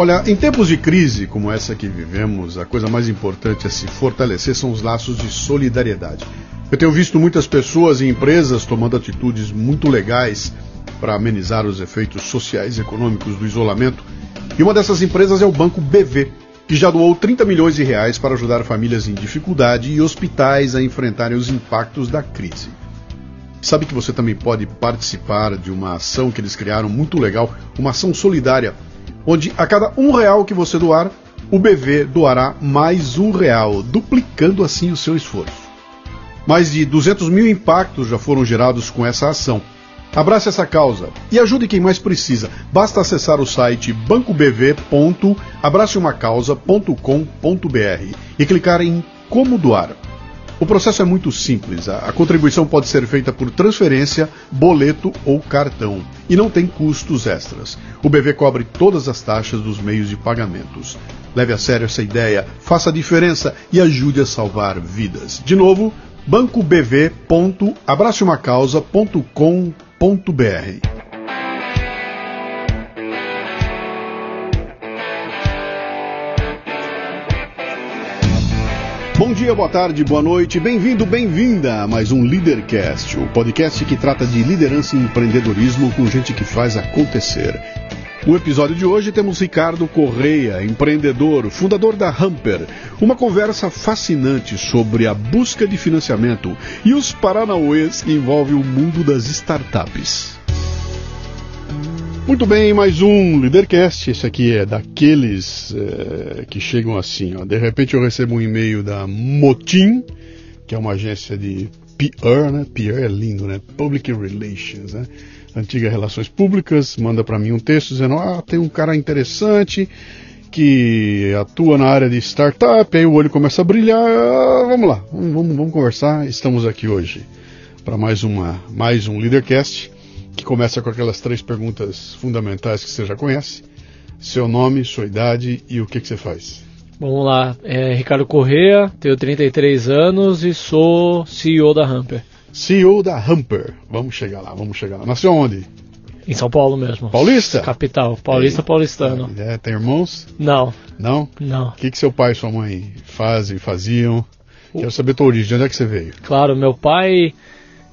Olha, em tempos de crise como essa que vivemos, a coisa mais importante a se fortalecer são os laços de solidariedade. Eu tenho visto muitas pessoas e empresas tomando atitudes muito legais para amenizar os efeitos sociais e econômicos do isolamento. E uma dessas empresas é o Banco BV, que já doou 30 milhões de reais para ajudar famílias em dificuldade e hospitais a enfrentarem os impactos da crise. Sabe que você também pode participar de uma ação que eles criaram muito legal, uma ação solidária, onde a cada um real que você doar, o BV doará mais um real, duplicando assim o seu esforço. Mais de 200 mil impactos já foram gerados com essa ação. Abrace essa causa e ajude quem mais precisa. Basta acessar o site bancobv.abraceumacausa.com.br e clicar em Como doar. O processo é muito simples. A contribuição pode ser feita por transferência, boleto ou cartão e não tem custos extras. O BV cobre todas as taxas dos meios de pagamentos. Leve a sério essa ideia, faça a diferença e ajude a salvar vidas. De novo, bancobv.abraceumacausa.com.br. Bom dia, boa tarde, boa noite, bem-vindo, bem-vinda a mais um Leadercast, o podcast que trata de liderança e empreendedorismo com gente que faz acontecer. No episódio de hoje temos Ricardo Correia, empreendedor, fundador da Hamper, uma conversa fascinante sobre a busca de financiamento e os paranauês que envolvem o mundo das startups. Muito bem, mais um Leadercast. Esse aqui é daqueles é, que chegam assim. Ó. De repente eu recebo um e-mail da Motim, que é uma agência de PR, né? PR é lindo, né? Public Relations, né? Antiga Relações Públicas, manda para mim um texto dizendo: ah, tem um cara interessante que atua na área de startup. Aí o olho começa a brilhar. Ah, vamos lá, vamos, vamos, conversar. Estamos aqui hoje para mais uma, mais um Leadercast que começa com aquelas três perguntas fundamentais que você já conhece: seu nome, sua idade e o que, que você faz. Vamos lá, é Ricardo Correa, tenho 33 anos e sou CEO da Hamper. CEO da Hamper, vamos chegar lá, vamos chegar lá. Nasceu onde? Em São Paulo mesmo. Paulista? Capital, paulista, É. paulistano. É, tem irmãos? Não, Não? não. O que, que seu pai e sua mãe fazem, faziam? Quero saber a tua origem, de onde é que você veio? Claro, meu pai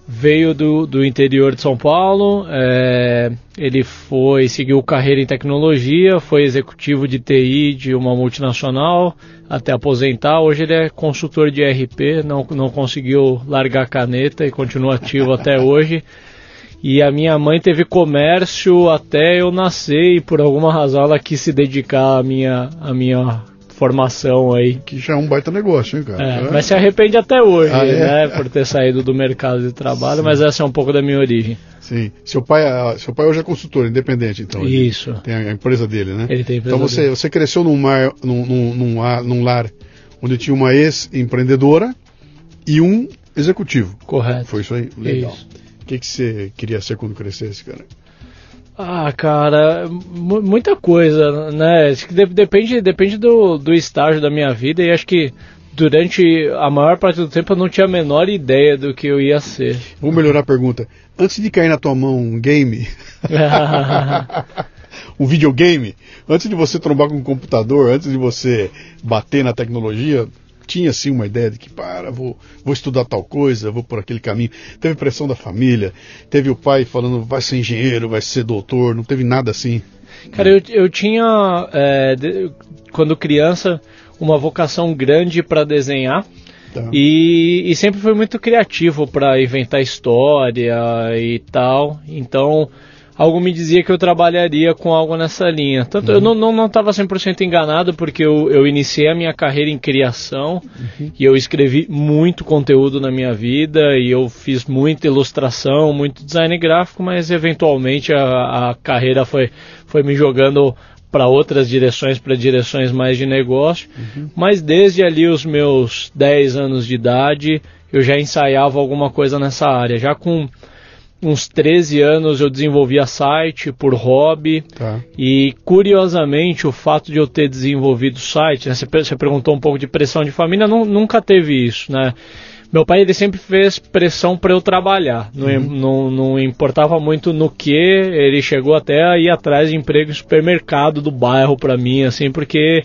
veio do, do interior de São Paulo, é, ele foi, seguiu carreira em tecnologia, foi executivo de TI de uma multinacional até aposentar. Hoje ele é consultor de RP, não, não conseguiu largar a caneta e continua ativo até hoje. E a minha mãe teve comércio até eu nascer e por alguma razão ela quis se dedicar à minha, à minha formação aí. Que já é um baita negócio, hein, cara? É, mas se arrepende até hoje, Ah, é? né, por ter saído do mercado de trabalho, mas essa é um pouco da minha origem. Sim. Seu pai, ah, seu pai hoje é consultor, independente, então. Isso. Tem a empresa dele, né? Ele tem a empresa Então você, dele. você cresceu num, mar, num, num, num, lar- onde tinha uma ex-empreendedora e um executivo. Correto. Foi isso aí? Legal. O que, que você queria ser quando crescesse, cara? Ah, cara, mu- muita coisa, né? Depende, depende do, do estágio da minha vida e acho que durante a maior parte do tempo eu não tinha a menor ideia do que eu ia ser. Vou melhorar a pergunta. Antes de cair na tua mão um game, um videogame, antes de você trombar com um computador, antes de você bater na tecnologia, tinha assim uma ideia de que, para, vou, vou estudar tal coisa, vou por aquele caminho. Teve pressão da família, teve o pai falando, vai ser engenheiro, vai ser doutor, não teve nada assim. Cara, eu, eu tinha, é, de- quando criança, uma vocação grande para desenhar. Tá? E, e sempre fui muito criativo para inventar história e tal. Então, algo me dizia que eu trabalharia com algo nessa linha. Tanto eu não não estava 100% enganado, porque eu, eu iniciei a minha carreira em criação e eu escrevi muito conteúdo na minha vida e eu fiz muita ilustração, muito design gráfico, mas eventualmente a, a carreira foi, foi me jogando para outras direções, para direções mais de negócio. Mas desde ali os meus 10 anos de idade, eu já ensaiava alguma coisa nessa área. Já com uns 13 anos eu desenvolvia site por hobby. Tá. E curiosamente, o fato de eu ter desenvolvido o site, né, você, você perguntou um pouco de pressão de família, nu- nunca teve isso, né? meu pai ele sempre fez pressão para eu trabalhar. Não, uhum. não, não, importava muito no que. Ele chegou até a ir atrás de emprego em supermercado do bairro para mim, assim, porque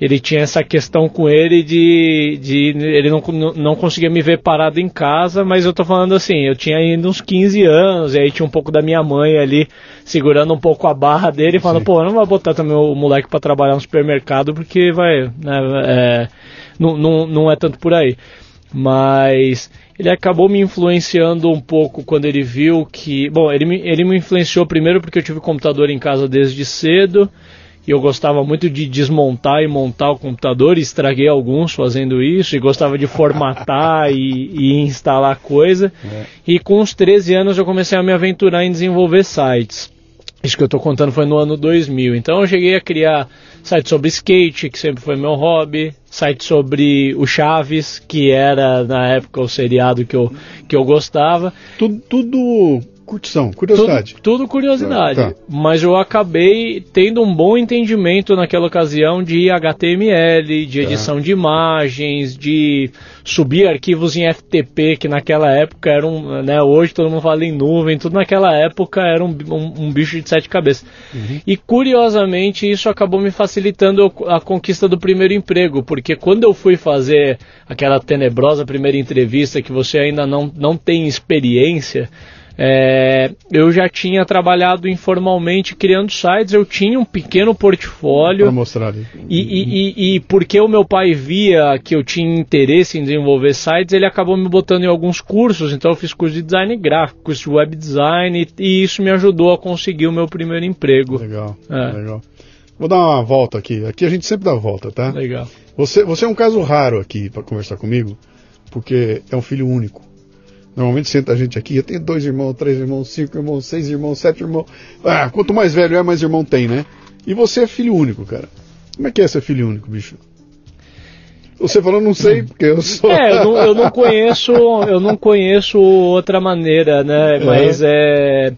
ele tinha essa questão com ele de, de ele não, não conseguia me ver parado em casa, mas eu tô falando assim, eu tinha ainda uns 15 anos, e aí tinha um pouco da minha mãe ali segurando um pouco a barra dele, falando, Sim. pô, não vai botar também o moleque para trabalhar no supermercado, porque vai, né, é, não, não, não é tanto por aí. Mas ele acabou me influenciando um pouco quando ele viu que. Bom, ele me, ele me influenciou primeiro porque eu tive computador em casa desde cedo e eu gostava muito de desmontar e montar o computador, e estraguei alguns fazendo isso, e gostava de formatar e, e, instalar coisa. É. E com uns 13 anos eu comecei a me aventurar em desenvolver sites. Isso que eu estou contando foi no ano 2000. Então eu cheguei a criar site sobre skate, que sempre foi meu hobby, site sobre o Chaves, que era na época o seriado que eu, que eu gostava. Tudo, tudo curtição, curiosidade. Tudo, tudo curiosidade. Tá. Mas eu acabei tendo um bom entendimento naquela ocasião de HTML, de tá. edição tá. de imagens, de subir arquivos em FTP, que naquela época era um. Né, hoje todo mundo fala em nuvem, tudo naquela época era um, um, um bicho de sete cabeças. Uhum. E curiosamente isso acabou me facilitando a conquista do primeiro emprego, porque quando eu fui fazer aquela tenebrosa primeira entrevista que você ainda não, não tem experiência é, eu já tinha trabalhado informalmente criando sites, eu tinha um pequeno portfólio. Para mostrar ali. E, e, e, e, porque o meu pai via que eu tinha interesse em desenvolver sites, ele acabou me botando em alguns cursos. Então eu fiz curso de design gráfico, curso de web design, e, isso me ajudou a conseguir o meu primeiro emprego. Legal, é. legal. Vou dar uma volta aqui. Aqui a gente sempre dá volta, tá? Legal. Você, você é um caso raro aqui para conversar comigo, porque é um filho único. Normalmente senta a gente aqui, eu tenho dois irmãos, três irmãos, cinco irmãos, seis irmãos, sete irmãos. Ah, quanto mais velho é, mais irmão tem, né? E você é filho único, cara. Como é que é ser filho único, bicho? Você falou, não sei, porque eu sou. É, eu não, eu não conheço, eu não conheço outra maneira, né? Mas é. é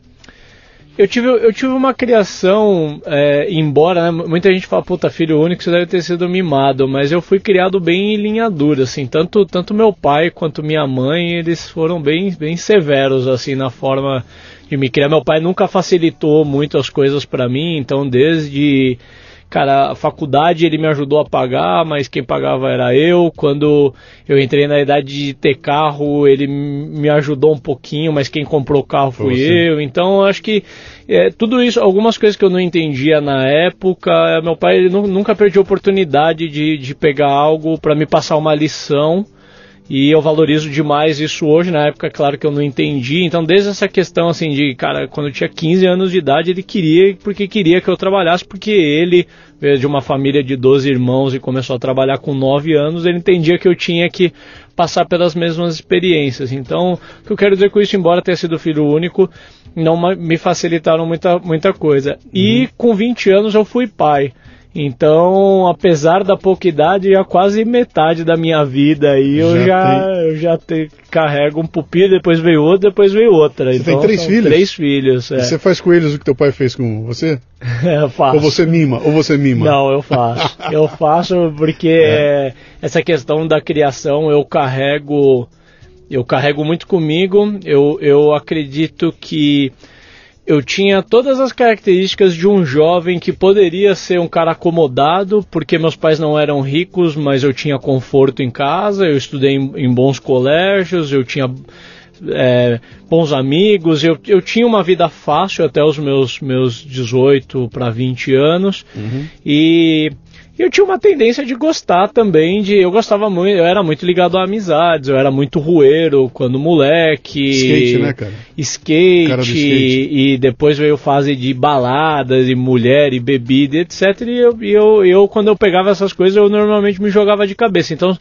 eu tive, eu tive uma criação, é, embora né, muita gente fala, puta, filho único, você deve ter sido mimado, mas eu fui criado bem em linha dura, assim, tanto, tanto meu pai quanto minha mãe, eles foram bem, bem severos, assim, na forma de me criar. Meu pai nunca facilitou muito as coisas para mim, então desde Cara, a faculdade ele me ajudou a pagar, mas quem pagava era eu. Quando eu entrei na idade de ter carro, ele me ajudou um pouquinho, mas quem comprou o carro fui Você. eu. Então, acho que é, tudo isso, algumas coisas que eu não entendia na época, meu pai ele nunca perdeu oportunidade de, de pegar algo para me passar uma lição e eu valorizo demais isso hoje, na época, claro que eu não entendi. Então, desde essa questão assim de, cara, quando eu tinha 15 anos de idade, ele queria, porque queria que eu trabalhasse, porque ele veio de uma família de 12 irmãos e começou a trabalhar com 9 anos, ele entendia que eu tinha que passar pelas mesmas experiências. Então, o que eu quero dizer com isso, embora tenha sido filho único, não me facilitaram muita, muita coisa. E uhum. com 20 anos eu fui pai. Então, apesar da pouca idade, já quase metade da minha vida aí eu já, tem... eu já te, carrego um pupilo, depois veio outro, depois veio outra. Você então, tem três filhos? Três filhos, é. E você faz com eles o que teu pai fez com você? eu faço. Ou você mima? Ou você mima? Não, eu faço. eu faço porque é. essa questão da criação eu carrego, eu carrego muito comigo. Eu, eu acredito que eu tinha todas as características de um jovem que poderia ser um cara acomodado, porque meus pais não eram ricos, mas eu tinha conforto em casa, eu estudei em, em bons colégios, eu tinha é, bons amigos, eu, eu tinha uma vida fácil até os meus, meus 18 para 20 anos, uhum. e eu tinha uma tendência de gostar também de. Eu gostava muito, eu era muito ligado a amizades, eu era muito rueiro quando moleque. Skate, né, cara? Skate, cara skate. E, depois veio fase de baladas, e mulher, e bebida, etc. E eu, eu, eu, quando eu pegava essas coisas, eu normalmente me jogava de cabeça. Então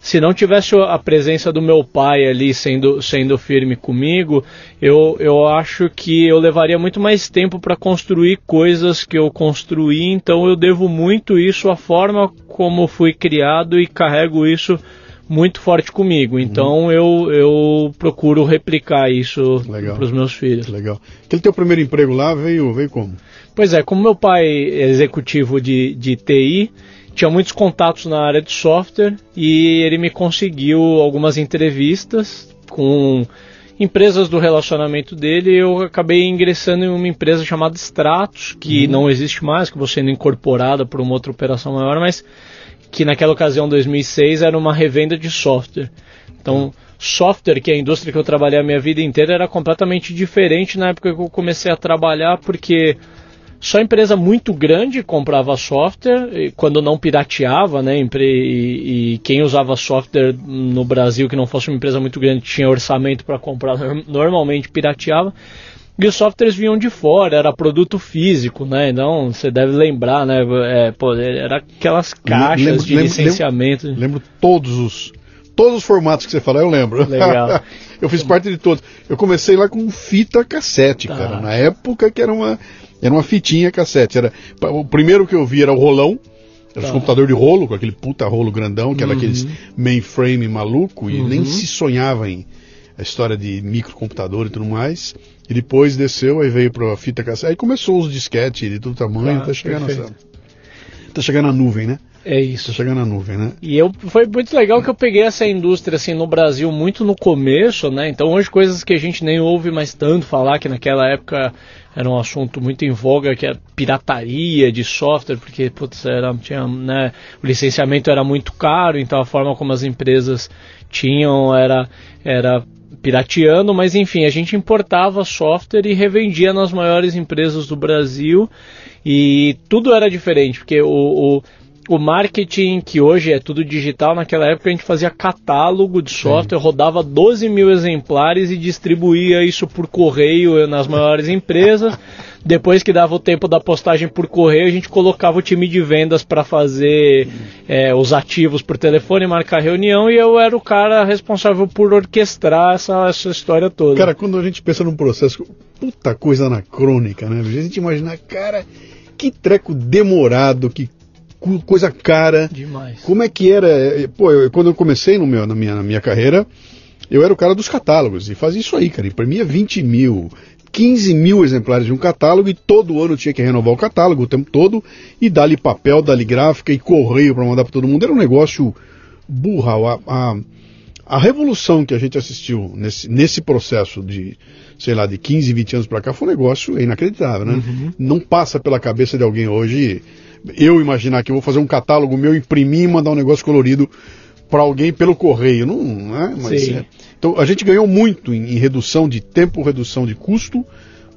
se não tivesse a presença do meu pai ali sendo, sendo firme comigo, eu, eu acho que eu levaria muito mais tempo para construir coisas que eu construí. Então eu devo muito isso à forma como fui criado e carrego isso muito forte comigo. Uhum. Então uhum. eu, eu procuro replicar isso para os meus filhos. Legal. Aquele teu primeiro emprego lá veio, veio como? Pois é, como meu pai é executivo de, de TI, tinha muitos contatos na área de software e ele me conseguiu algumas entrevistas com empresas do relacionamento dele. Eu acabei ingressando em uma empresa chamada Stratos, que uhum. não existe mais, que vou sendo incorporada por uma outra operação maior, mas que naquela ocasião, 2006, era uma revenda de software. Então, software, que é a indústria que eu trabalhei a minha vida inteira, era completamente diferente na época que eu comecei a trabalhar, porque só empresa muito grande comprava software, quando não pirateava, né? E, e, quem usava software no Brasil que não fosse uma empresa muito grande tinha orçamento para comprar, normalmente pirateava. E os softwares vinham de fora, era produto físico, né? Então você deve lembrar, né? É, pô, era aquelas caixas lembro, de lembro, licenciamento. Lembro, lembro, todos os todos os formatos que você falou, eu lembro. Legal. eu fiz parte de todos. Eu comecei lá com fita cassete, tá. cara. Na época que era uma era uma fitinha cassete. Era, o primeiro que eu vi era o rolão. Era tá. os computador de rolo, com aquele puta rolo grandão, que era uhum. aqueles mainframe maluco, e uhum. nem se sonhava em a história de microcomputador e tudo mais. E depois desceu, aí veio para a fita cassete. Aí começou os disquetes de todo tamanho, tá, até chegar nessa. Até chegar na nuvem, né? É isso. Tá chegando na nuvem, né? E eu, foi muito legal que eu peguei essa indústria assim no Brasil muito no começo, né? Então hoje coisas que a gente nem ouve mais tanto falar, que naquela época era um assunto muito em voga, que era pirataria de software, porque putz, era, tinha, né, o licenciamento era muito caro, então a forma como as empresas tinham era, era pirateando, mas enfim, a gente importava software e revendia nas maiores empresas do Brasil e tudo era diferente, porque o, o o marketing, que hoje é tudo digital, naquela época a gente fazia catálogo de software, Sim. rodava 12 mil exemplares e distribuía isso por correio nas maiores empresas. Depois que dava o tempo da postagem por correio, a gente colocava o time de vendas para fazer é, os ativos por telefone, marcar reunião, e eu era o cara responsável por orquestrar essa, essa história toda. Cara, quando a gente pensa num processo, puta coisa anacrônica, né? A gente imagina, cara, que treco demorado, que coisa cara. Demais. Como é que era? Pô, eu, quando eu comecei no meu, na, minha, na minha carreira, eu era o cara dos catálogos e fazia isso aí, cara. Imprimia 20 mil, 15 mil exemplares de um catálogo e todo ano tinha que renovar o catálogo o tempo todo e dar-lhe papel, dar-lhe gráfica e correio para mandar para todo mundo. Era um negócio burral. A, a, a, revolução que a gente assistiu nesse, nesse processo de, sei lá, de 15, 20 anos para cá foi um negócio inacreditável, né? Uhum. Não passa pela cabeça de alguém hoje eu imaginar que eu vou fazer um catálogo meu, imprimir e mandar um negócio colorido para alguém pelo correio. Não, é? Mas, é. Então a gente ganhou muito em, em, redução de tempo, redução de custo.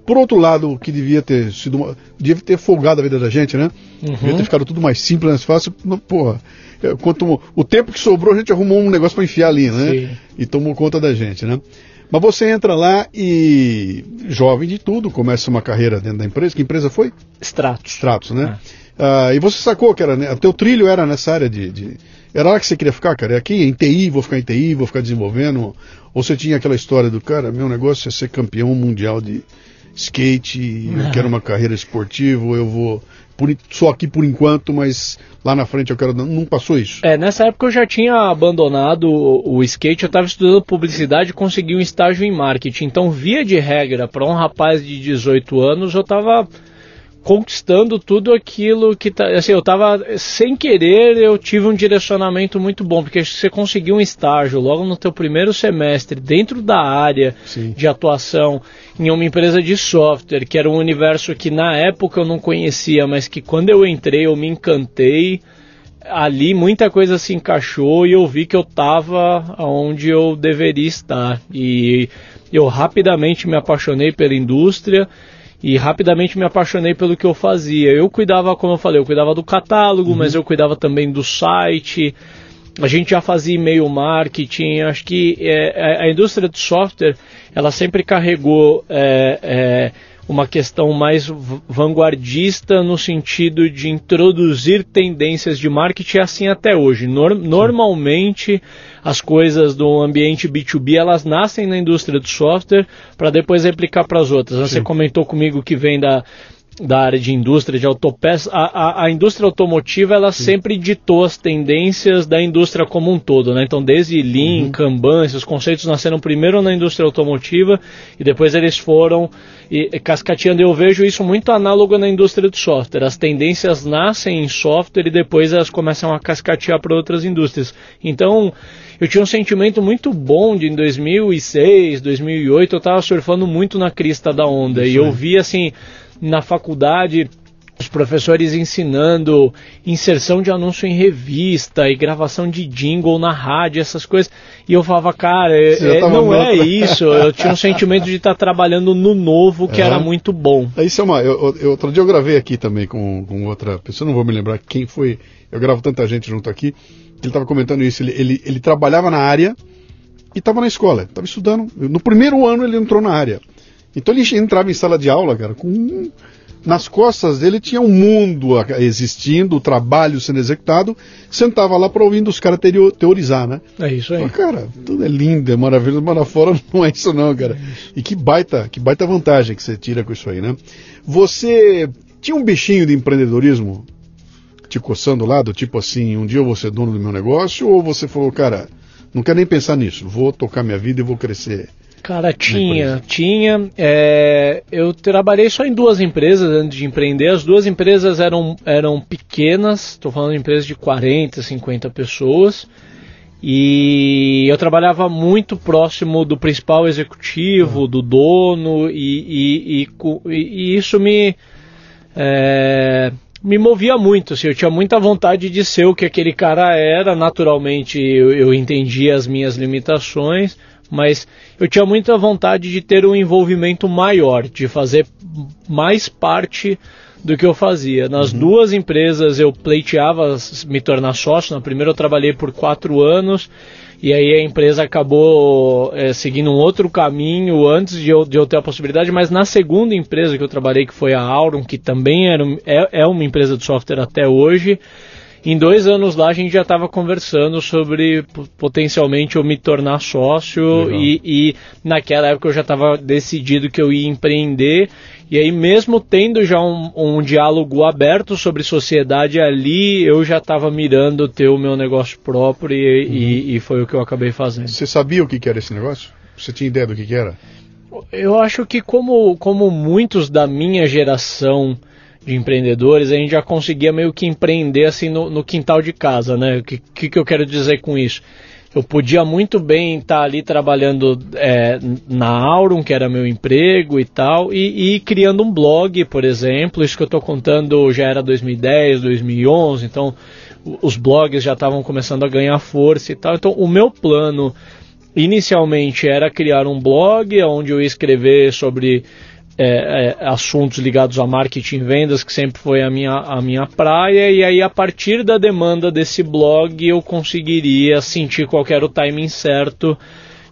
Por outro lado, o que devia ter sido uma, devia ter folgado a vida da gente, né? Uhum. Devia ter ficado tudo mais simples, mais fácil. Porra, é, quanto, o tempo que sobrou, a gente arrumou um negócio para enfiar ali, né? Sim. E tomou conta da gente, né? Mas você entra lá e, jovem de tudo, começa uma carreira dentro da empresa. Que empresa foi? Stratos. Stratos, né? É. Uh, e você sacou que era, né, teu trilho era nessa área de, de, Era lá que você queria ficar, cara? É aqui em TI, vou ficar em TI, vou ficar desenvolvendo. Ou você tinha aquela história do cara, meu negócio é ser campeão mundial de skate, eu quero uma carreira esportiva, eu vou. Por, só aqui por enquanto, mas lá na frente eu quero. Não passou isso? É, nessa época eu já tinha abandonado o, o skate, eu estava estudando publicidade e consegui um estágio em marketing. Então, via de regra, para um rapaz de 18 anos, eu estava conquistando tudo aquilo que tá, assim, eu tava sem querer, eu tive um direcionamento muito bom, porque você conseguiu um estágio logo no teu primeiro semestre dentro da área Sim. de atuação em uma empresa de software, que era um universo que na época eu não conhecia, mas que quando eu entrei eu me encantei. Ali muita coisa se encaixou e eu vi que eu estava onde eu deveria estar. E eu rapidamente me apaixonei pela indústria e rapidamente me apaixonei pelo que eu fazia. Eu cuidava, como eu falei, eu cuidava do catálogo, uhum. mas eu cuidava também do site. A gente já fazia e-mail marketing. Acho que é, a indústria de software ela sempre carregou é, é, uma questão mais vanguardista no sentido de introduzir tendências de marketing assim até hoje. Nor normalmente as coisas do ambiente B2B elas nascem na indústria do software para depois replicar para as outras. Sim. Você comentou comigo que vem da da área de indústria de autopeças, a, a, a, indústria automotiva ela Sim. sempre ditou as tendências da indústria como um todo, né? Então desde Lean, uhum. Kanban, esses conceitos nasceram primeiro na indústria automotiva e depois eles foram e, cascateando. Eu vejo isso muito análogo na indústria do software. As tendências nascem em software e depois elas começam a cascatear para outras indústrias. Então eu tinha um sentimento muito bom de em 2006, 2008 eu estava surfando muito na crista da onda isso e eu vi assim na faculdade os professores ensinando inserção de anúncio em revista e gravação de jingle na rádio, essas coisas. E eu falava, cara, é, é não é isso. Eu tinha um sentimento de estar trabalhando no novo que é. era muito bom. Isso é uma. Eu, eu, outro dia eu gravei aqui também com, com outra pessoa, não vou me lembrar quem foi. Eu gravo tanta gente junto aqui. Ele estava comentando isso. Ele, ele, ele trabalhava na área e estava na escola, estava estudando. No primeiro ano ele entrou na área. Então ele entrava em sala de aula, cara, com nas costas dele tinha um mundo existindo, o trabalho sendo executado, sentava lá para ouvindo os caras teorizar, né? É isso aí. Mas, cara, tudo é lindo, é maravilhoso, mas lá fora não é isso não, cara. E que baita, que baita vantagem que você tira com isso aí, né? Você tinha um bichinho de empreendedorismo te coçando lá, do tipo assim, um dia eu vou ser dono do meu negócio, ou você falou, cara, não quero nem pensar nisso, vou tocar minha vida e vou crescer Cara, tinha, tinha. É, eu trabalhei só em duas empresas antes de empreender. As duas empresas eram, eram pequenas, estou falando de empresas de 40, 50 pessoas. E eu trabalhava muito próximo do principal executivo, do dono, e, e, e, e isso me, é, me movia muito. Assim, eu tinha muita vontade de ser o que aquele cara era. Naturalmente, eu, eu entendia as minhas limitações mas eu tinha muita vontade de ter um envolvimento maior, de fazer mais parte do que eu fazia. Nas uhum. duas empresas eu pleiteava me tornar sócio. Na primeira eu trabalhei por quatro anos e aí a empresa acabou é, seguindo um outro caminho antes de eu, de eu ter a possibilidade. Mas na segunda empresa que eu trabalhei, que foi a Auron, que também era, é, é uma empresa de software até hoje, em dois anos lá a gente já estava conversando sobre potencialmente eu me tornar sócio e, e, naquela época eu já estava decidido que eu ia empreender e aí mesmo tendo já um, um diálogo aberto sobre sociedade ali eu já estava mirando ter o meu negócio próprio e, uhum. e, e, foi o que eu acabei fazendo. Você sabia o que, que era esse negócio? Você tinha ideia do que, que era? Eu acho que como, como muitos da minha geração de empreendedores, a gente já conseguia meio que empreender assim no, no quintal de casa, né? O que, que, eu quero dizer com isso? eu podia muito bem estar ali trabalhando é, na Aurum, que era meu emprego e tal, e, e, criando um blog, por exemplo. Isso que eu estou contando já era 2010, 2011, então os blogs já estavam começando a ganhar força e tal. Então o meu plano inicialmente era criar um blog onde eu ia escrever sobre é, é, assuntos ligados a marketing e vendas, que sempre foi a minha, a minha praia, e aí a partir da demanda desse blog eu conseguiria sentir qual era o timing certo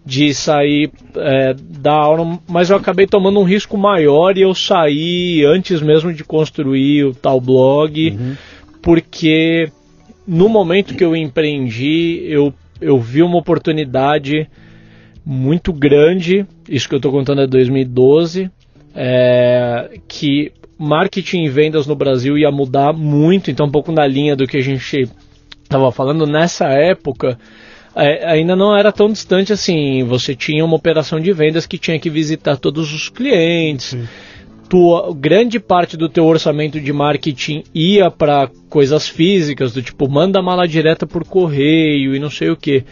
de sair é, da aula, mas eu acabei tomando um risco maior e eu saí antes mesmo de construir o tal blog, uhum. porque no momento que eu empreendi, eu, eu vi uma oportunidade muito grande, isso que eu estou contando é 2012, é, que marketing e vendas no Brasil ia mudar muito, então um pouco na linha do que a gente estava falando nessa época. É, ainda não era tão distante assim. Você tinha uma operação de vendas que tinha que visitar todos os clientes. Tua, grande parte do teu orçamento de marketing ia para coisas físicas, do tipo manda mala direta por correio e não sei o que.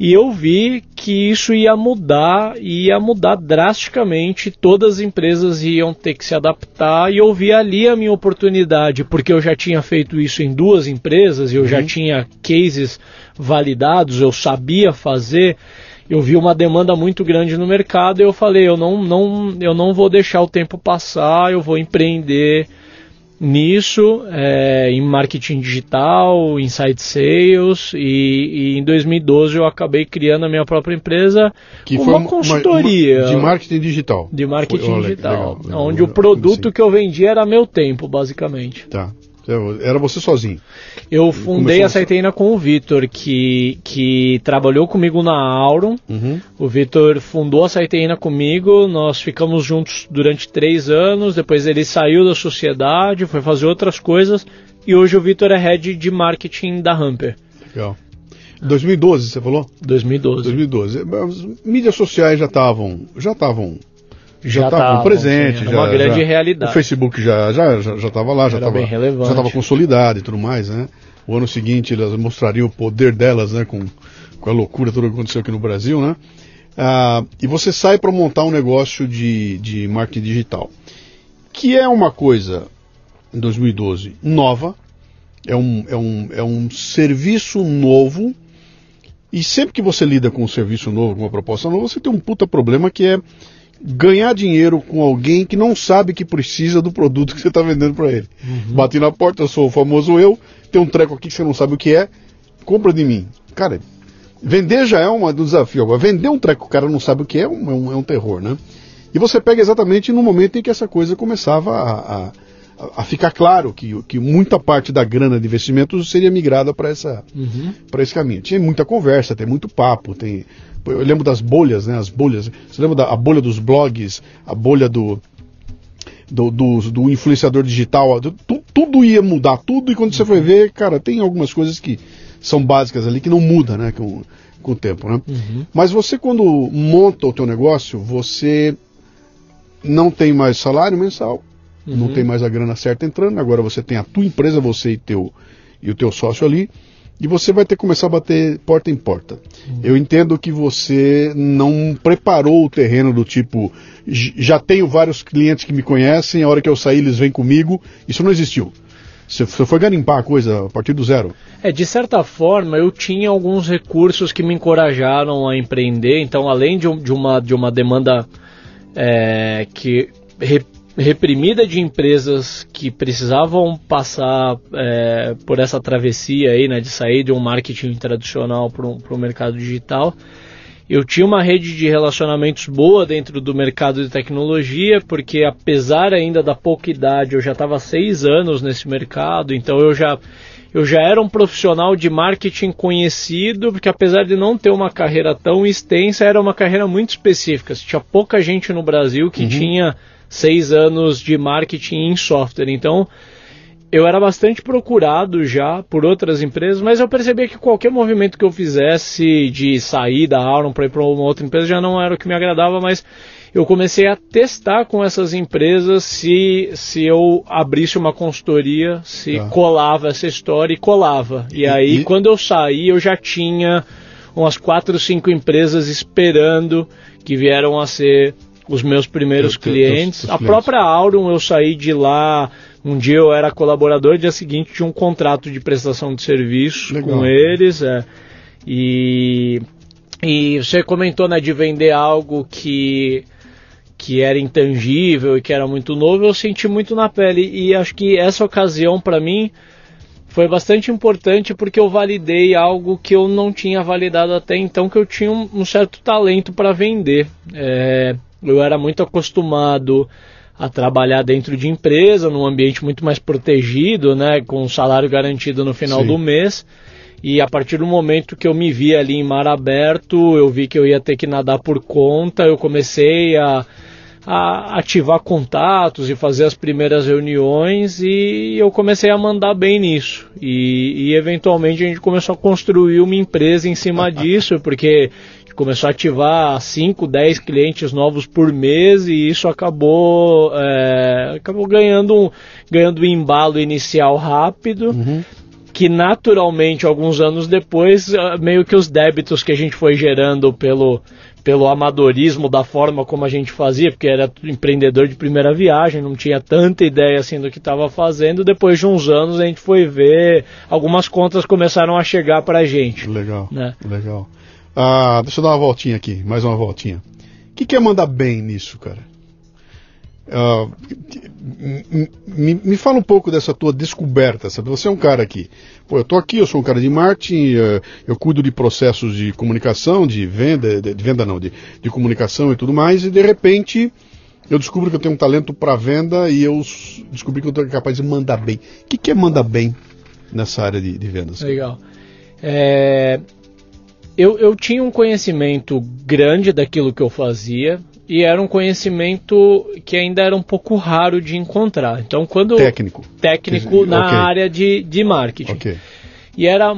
E eu vi que isso ia mudar, ia mudar drasticamente, todas as empresas iam ter que se adaptar, e eu vi ali a minha oportunidade, porque eu já tinha feito isso em duas empresas, eu uhum. já tinha cases validados, eu sabia fazer, eu vi uma demanda muito grande no mercado, e eu falei, eu não, não, eu não vou deixar o tempo passar, eu vou empreender nisso, é, em marketing digital, inside sales, e, e, em 2012 eu acabei criando a minha própria empresa, que uma foi consultoria. Uma, de marketing digital. De marketing foi, digital. Olha, legal, onde legal, o produto que eu vendia era meu tempo, basicamente. Tá. Era você sozinho? Eu fundei a Saiteína com o Vitor, que, que trabalhou comigo na Auron. Uhum. O Vitor fundou a Saiteína comigo, nós ficamos juntos durante três anos, depois ele saiu da sociedade, foi fazer outras coisas, e hoje o Vitor é head de marketing da Hamper. Legal. 2012, você falou? 2012. 2012. As mídias sociais já estavam já estavam já estavam presentes, já, uma grande já, realidade. O Facebook já já já estava lá, já estava já estava consolidado e tudo mais, né? O ano seguinte elas mostrariam o poder delas, né, com, com a loucura toda que aconteceu aqui no Brasil, né? Ah, e você sai para montar um negócio de, de marketing digital, que é uma coisa em 2012 nova, é um, é um, é um serviço novo e sempre que você lida com um serviço novo, com uma proposta nova, você tem um puta problema que é ganhar dinheiro com alguém que não sabe que precisa do produto que você está vendendo para ele. Uhum. Bate na porta, eu sou o famoso eu, tem um treco aqui que você não sabe o que é, compra de mim. Cara, vender já é um desafio. Agora, vender um treco que o cara não sabe o que é, é um, é um terror, né? E você pega exatamente no momento em que essa coisa começava a, a a ficar claro que, que muita parte da grana de investimentos seria migrada para essa uhum. para esse caminho. Tinha muita conversa, tem muito papo, tem eu lembro das bolhas, né? As bolhas. Você lembra da a bolha dos blogs, a bolha do do, do, do influenciador digital, tu, tudo ia mudar, tudo, e quando você foi ver, cara, tem algumas coisas que são básicas ali que não muda, né, com, com o tempo, né? Uhum. Mas você quando monta o teu negócio, você não tem mais salário mensal, uhum. não tem mais a grana certa entrando, agora você tem a tua empresa, você e, teu, e o teu sócio ali, e você vai ter que começar a bater porta em porta. Uhum. Eu entendo que você não preparou o terreno do tipo, já tenho vários clientes que me conhecem, a hora que eu sair eles vêm comigo, isso não existiu. Você foi garimpar a coisa a partir do zero? É, de certa forma, eu tinha alguns recursos que me encorajaram a empreender. Então, além de, de uma, de uma demanda é, que reprimida de empresas que precisavam passar é, por essa travessia aí, né, de sair de um marketing tradicional para um, mercado digital. Eu tinha uma rede de relacionamentos boa dentro do mercado de tecnologia, porque apesar ainda da pouca idade, eu já estava seis anos nesse mercado, então eu já, eu já era um profissional de marketing conhecido, porque apesar de não ter uma carreira tão extensa, era uma carreira muito específica. Tinha pouca gente no Brasil que uhum. tinha seis anos de marketing em software. Então, eu era bastante procurado já por outras empresas, mas eu percebia que qualquer movimento que eu fizesse de sair da Auron para ir para uma outra empresa já não era o que me agradava, mas eu comecei a testar com essas empresas se, se eu abrisse uma consultoria, se tá. colava essa história e colava. E, e aí, e... quando eu saí, eu já tinha umas quatro, cinco empresas esperando que vieram a ser os meus primeiros eu, clientes. a própria Aurum, eu saí de lá. Um dia eu era colaborador, dia seguinte tinha um contrato de prestação de serviço Legal. com eles. É, e, e você comentou né, de vender algo que, que era intangível e que era muito novo. Eu senti muito na pele. E acho que essa ocasião, para mim, foi bastante importante porque eu validei algo que eu não tinha validado até então, que eu tinha um, um certo talento para vender. É, eu era muito acostumado a trabalhar dentro de empresa, num ambiente muito mais protegido, né, com um salário garantido no final Sim. do mês. E a partir do momento que eu me vi ali em mar aberto, eu vi que eu ia ter que nadar por conta, eu comecei a, a ativar contatos e fazer as primeiras reuniões e eu comecei a mandar bem nisso. E, e eventualmente a gente começou a construir uma empresa em cima disso, porque começou a ativar 5, 10 clientes novos por mês e isso acabou, é, acabou ganhando um, ganhando um embalo inicial rápido. Uhum. Que naturalmente, alguns anos depois, é, meio que os débitos que a gente foi gerando pelo, pelo amadorismo da forma como a gente fazia, porque era empreendedor de primeira viagem, não tinha tanta ideia assim do que estava fazendo. Depois de uns anos a gente foi ver, algumas contas começaram a chegar para a gente. Legal, né? legal. Ah, deixa eu dar uma voltinha aqui, mais uma voltinha. O que, que é mandar bem nisso, cara? Ah, me, me, fala um pouco dessa tua descoberta, sabe? Você é um cara que, pô, eu tô aqui, eu sou um cara de marketing, eh, eu cuido de processos de comunicação, de venda, de, de venda não, de, de comunicação e tudo mais, e de repente eu descubro que eu tenho um talento para venda e eu descobri que eu estou capaz de mandar bem. O que, que é mandar bem nessa área de, de vendas? Legal. É, eu, eu tinha um conhecimento grande daquilo que eu fazia e era um conhecimento que ainda era um pouco raro de encontrar. Então, quando técnico, técnico na okay. área de, de marketing. Okay. E era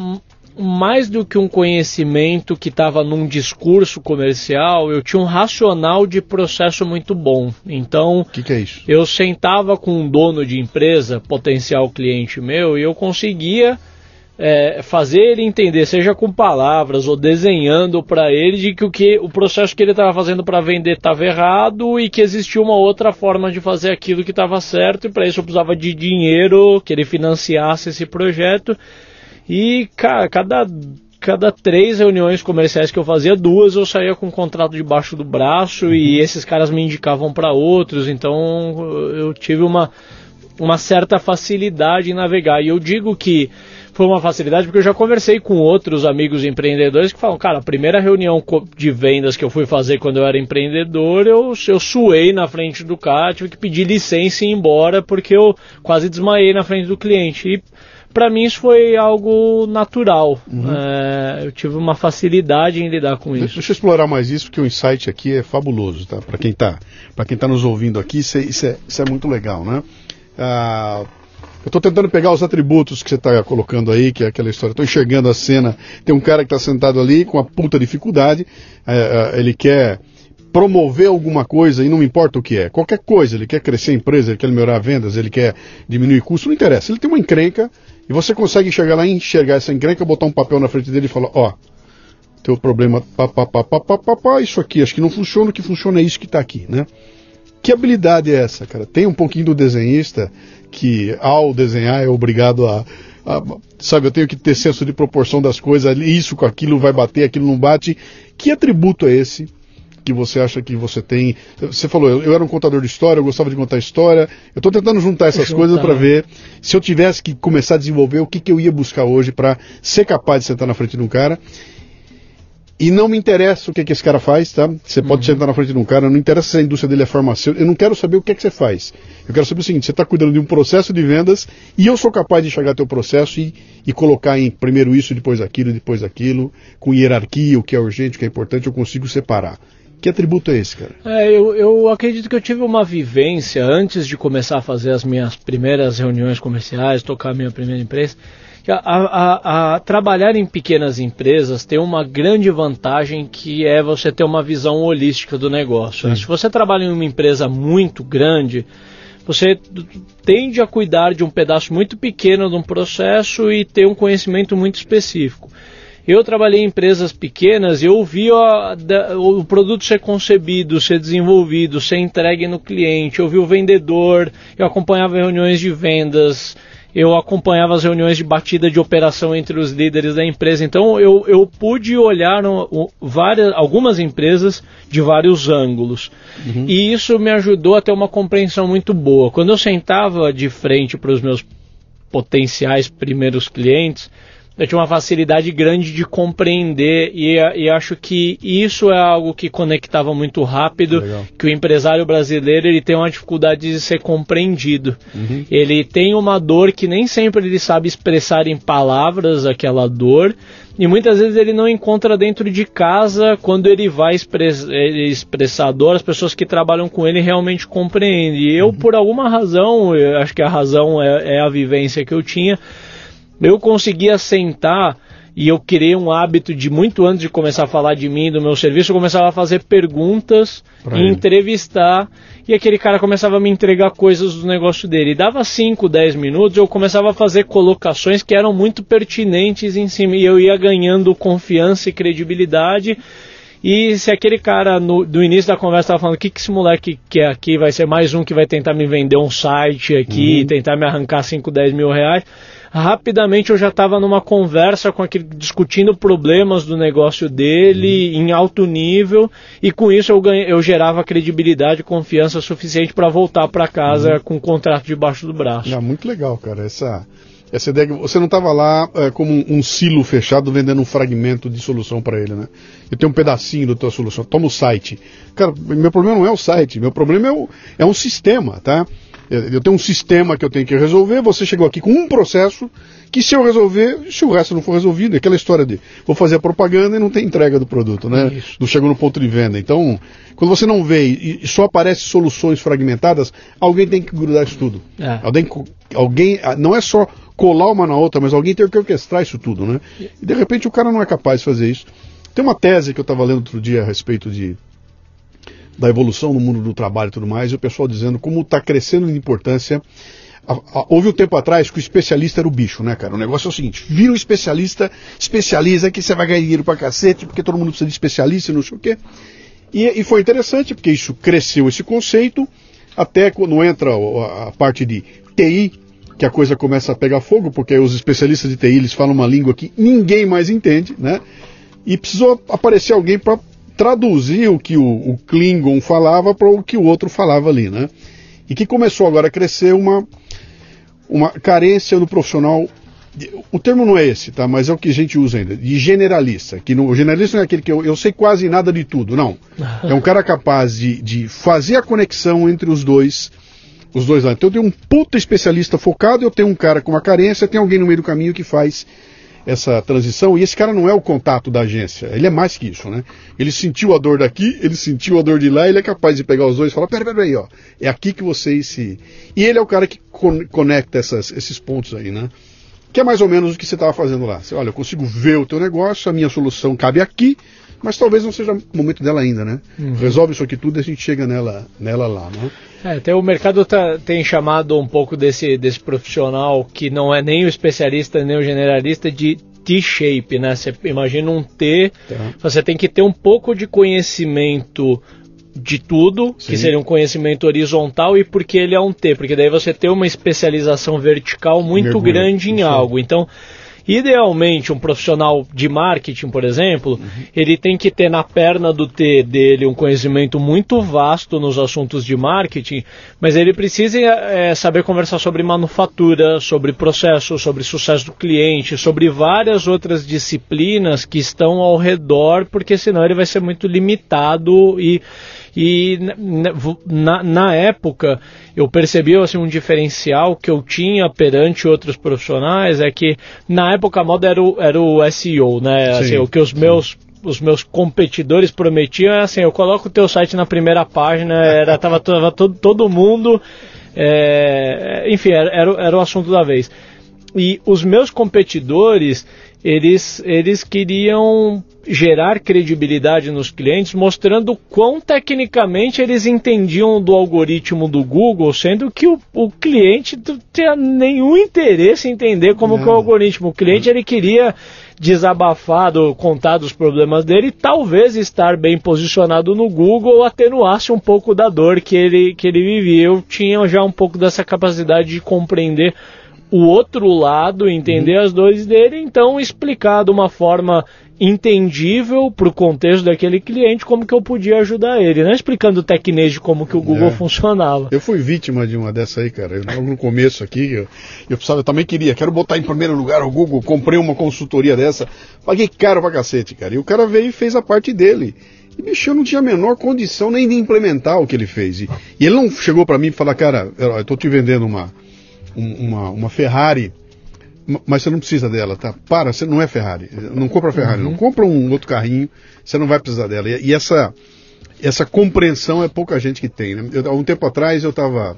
mais do que um conhecimento que estava num discurso comercial, eu tinha um racional de processo muito bom. Então, o que, que, é isso? Eu sentava com um dono de empresa, potencial cliente meu, e eu conseguia é, fazer ele entender, seja com palavras ou desenhando para ele, de que o, que o processo que ele estava fazendo para vender estava errado e que existia uma outra forma de fazer aquilo que estava certo, e para isso eu precisava de dinheiro, que ele financiasse esse projeto. E, cara, cada, cada três reuniões comerciais que eu fazia, duas eu saía com um contrato debaixo do braço uhum. e esses caras me indicavam para outros, então eu tive uma, uma certa facilidade em navegar. E eu digo que foi uma facilidade porque eu já conversei com outros amigos empreendedores que falam, cara, a primeira reunião de vendas que eu fui fazer quando eu era empreendedor, eu, eu suei na frente do cara, tive que pedir licença e ir embora porque eu quase desmaiei na frente do cliente. E para mim isso foi algo natural. Uhum. É, eu tive uma facilidade em lidar com isso. Deixa eu explorar mais isso, porque o insight aqui é fabuloso, tá? Para quem está para quem tá nos ouvindo aqui, isso é, isso é, isso é muito legal, né? Ah, eu estou tentando pegar os atributos que você está colocando aí, que é aquela história. Estou enxergando a cena. Tem um cara que está sentado ali com uma puta dificuldade. É, é, ele quer promover alguma coisa e não importa o que é. Qualquer coisa. Ele quer crescer a empresa, ele quer melhorar vendas, ele quer diminuir custo, não interessa. Ele tem uma encrenca e você consegue chegar lá e enxergar essa encrenca, botar um papel na frente dele e falar: ó, teu problema, pá, pá, pá, pá, pá, pá, pá, isso aqui, acho que não funciona, o que funciona é isso que está aqui, né? Que habilidade é essa, cara? Tem um pouquinho do desenhista que, ao desenhar, é obrigado a, a, Sabe, eu tenho que ter senso de proporção das coisas, isso com aquilo vai bater, aquilo não bate. Que atributo é esse que você acha que você tem? Você falou, eu, eu era um contador de história, eu gostava de contar história. Eu estou tentando juntar essas juntar. coisas para ver se eu tivesse que começar a desenvolver o que, que eu ia buscar hoje para ser capaz de sentar na frente de um cara e não me interessa o que, que esse cara faz, tá? Você pode uhum. sentar na frente de um cara, não interessa se a indústria dele é farmacêutica, eu não quero saber o que é que você faz. Eu quero saber o seguinte, você está cuidando de um processo de vendas e eu sou capaz de enxergar teu processo e, e colocar em primeiro isso, depois aquilo, depois aquilo, com hierarquia, o que é urgente, o que é importante, eu consigo separar. Que atributo é esse, cara? É, eu, eu acredito que eu tive uma vivência antes de começar a fazer as minhas primeiras reuniões comerciais, tocar a minha primeira empresa a, a, a, trabalhar em pequenas empresas tem uma grande vantagem que é você ter uma visão holística do negócio. Né? Se você trabalha em uma empresa muito grande, você tende a cuidar de um pedaço muito pequeno de um processo e ter um conhecimento muito específico. Eu trabalhei em empresas pequenas e eu vi o produto ser concebido, ser desenvolvido, ser entregue no cliente, eu vi o vendedor, eu acompanhava reuniões de vendas, eu acompanhava as reuniões de batida de operação entre os líderes da empresa. Então eu, eu pude olhar no, várias, algumas empresas de vários ângulos. Uhum. E isso me ajudou a ter uma compreensão muito boa. Quando eu sentava de frente para os meus potenciais primeiros clientes, eu tinha uma facilidade grande de compreender e, e, acho que isso é algo que conectava muito rápido, Legal. que o empresário brasileiro ele tem uma dificuldade de ser compreendido. Uhum. Ele tem uma dor que nem sempre ele sabe expressar em palavras aquela dor e muitas vezes ele não encontra dentro de casa quando ele vai express, expressar a dor, as pessoas que trabalham com ele realmente compreendem. E eu, uhum. por alguma razão, acho que a razão é, é a vivência que eu tinha, eu conseguia sentar e eu criei um hábito de muito antes de começar a falar de mim, do meu serviço, eu começava a fazer perguntas pra e ele. entrevistar, e aquele cara começava a me entregar coisas do negócio dele. E dava 5, 10 minutos, eu começava a fazer colocações que eram muito pertinentes em cima, e eu ia ganhando confiança e credibilidade. E se aquele cara no, do início da conversa estava falando o que, que esse moleque quer aqui, vai ser mais um que vai tentar me vender um site aqui, uhum. tentar me arrancar 5, 10 mil reais rapidamente eu já estava numa conversa com aquele discutindo problemas do negócio dele uhum. em alto nível e com isso eu, ganhei, eu gerava credibilidade e confiança suficiente para voltar para casa uhum. com o contrato debaixo do braço. Não, muito legal, cara. Essa Essa ideia que você não estava lá é, como um, um, silo fechado vendendo um fragmento de solução para ele, né? Eu tenho um pedacinho da tua solução, toma o site. Cara, meu problema não é o site, meu problema é, o, é um sistema, tá? Eu tenho um sistema que eu tenho que resolver, você chegou aqui com um processo que se eu resolver, se o resto não for resolvido, é aquela história de vou fazer a propaganda e não tem entrega do produto, né? Isso. Não chegou no ponto de venda. Então, quando você não vê e só aparecem soluções fragmentadas, alguém tem que grudar isso tudo. É. Alguém, alguém, ah, não é só colar uma na outra, mas alguém tem que orquestrar isso tudo, né? E de repente o cara não é capaz de fazer isso. Tem uma tese que eu estava lendo outro dia a respeito de da evolução no mundo do trabalho e tudo mais, e o pessoal dizendo como está crescendo em importância. Houve um tempo atrás que o especialista era o bicho, né, cara? O negócio é o seguinte: vira um especialista, especializa que você vai ganhar dinheiro pra cacete, porque todo mundo precisa de especialista e não sei o quê. E, e foi interessante, porque isso cresceu esse conceito, até quando entra a, a parte de TI, que a coisa começa a pegar fogo, porque os especialistas de TI eles falam uma língua que ninguém mais entende, né? E precisou aparecer alguém para traduzir o que o, o Klingon falava para o que o outro falava ali, né? E que começou agora a crescer uma, uma carência no profissional. O termo não é esse, tá? Mas é o que a gente usa ainda, de generalista. Que no, o generalista não é aquele que eu, eu sei quase nada de tudo, não. É um cara capaz de, de fazer a conexão entre os dois, os dois lados. Então eu tenho um puta especialista focado, eu tenho um cara com uma carência, tem alguém no meio do caminho que faz essa transição, e esse cara não é o contato da agência, ele é mais que isso, né? Ele sentiu a dor daqui, ele sentiu a dor de lá, ele é capaz de pegar os dois e falar, peraí, peraí, ó, é aqui que vocês se... E ele é o cara que conecta essas, esses pontos aí, né? Que é mais ou menos o que você estava fazendo lá. Você, olha, eu consigo ver o teu negócio, a minha solução cabe aqui, mas talvez não seja o momento dela ainda, né? Uhum. Resolve isso aqui tudo e a gente chega nela, nela lá, né? É, até o mercado tá, tem chamado um pouco desse, desse profissional que não é nem o especialista nem o generalista de T-shape, né? Você imagina um T, tá. você tem que ter um pouco de conhecimento de tudo, Sim. que seria um conhecimento horizontal, e porque ele é um T, porque daí você tem uma especialização vertical muito Mergulho. grande em algo. Então, Idealmente, um profissional de marketing, por exemplo, uhum. ele tem que ter na perna do T dele um conhecimento muito vasto nos assuntos de marketing, mas ele precisa é, saber conversar sobre manufatura, sobre processo, sobre sucesso do cliente, sobre várias outras disciplinas que estão ao redor, porque senão ele vai ser muito limitado e e na, na época eu percebi assim, um diferencial que eu tinha perante outros profissionais é que na época a moda era o, era o SEO, né? Assim, o que os meus os meus competidores prometiam assim, eu coloco o teu site na primeira página, era tava, tava todo, todo mundo, é, enfim, era, era, era o assunto da vez. E os meus competidores, eles, eles queriam gerar credibilidade nos clientes, mostrando quão tecnicamente eles entendiam do algoritmo do Google, sendo que o, o cliente não tinha nenhum interesse em entender como que é o algoritmo. O cliente ele queria desabafar, contar dos problemas dele e talvez estar bem posicionado no Google atenuasse um pouco da dor que ele, que ele vivia. Eu tinha já um pouco dessa capacidade de compreender o outro lado, entender uhum. as dores dele, então explicar de uma forma entendível para o contexto daquele cliente como que eu podia ajudar ele, não explicando o tecnês de como que o Google é. funcionava. Eu fui vítima de uma dessa aí, cara. Eu, no começo aqui, eu, eu, precisava, eu também queria, quero botar em primeiro lugar o Google, comprei uma consultoria dessa, paguei caro pra cacete, cara. E o cara veio e fez a parte dele. E bicho, eu não tinha a menor condição nem de implementar o que ele fez. E, e ele não chegou para mim e falou, cara, eu, eu tô te vendendo uma uma, uma Ferrari, mas você não precisa dela, tá? Para, você não é Ferrari. Não compra Ferrari, uhum. não compra um outro carrinho, você não vai precisar dela. E, e essa, essa compreensão é pouca gente que tem. Né? Eu, há um tempo atrás eu estava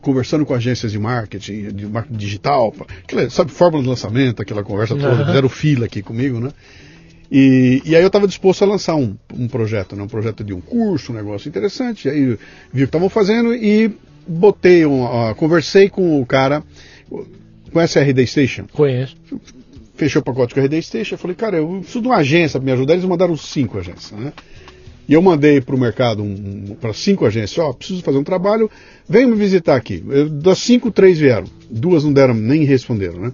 conversando com agências de marketing, de marketing digital, aquela, sabe, fórmula de lançamento, aquela conversa toda, fizeram fila aqui comigo, né? E, e aí eu estava disposto a lançar um, um projeto, né? um projeto de um curso, um negócio interessante. Aí vi o que estavam fazendo e botei um, conversei com o cara. Conhece a RD Station? Conheço. Fechou o pacote com a RD Station. Eu falei, cara, eu preciso de uma agência para me ajudar. Eles mandaram cinco agências, né? E eu mandei para o mercado um, para cinco agências, ó, oh, preciso fazer um trabalho, vem me visitar aqui. Eu, das cinco, três vieram. Duas não deram, nem responderam, né?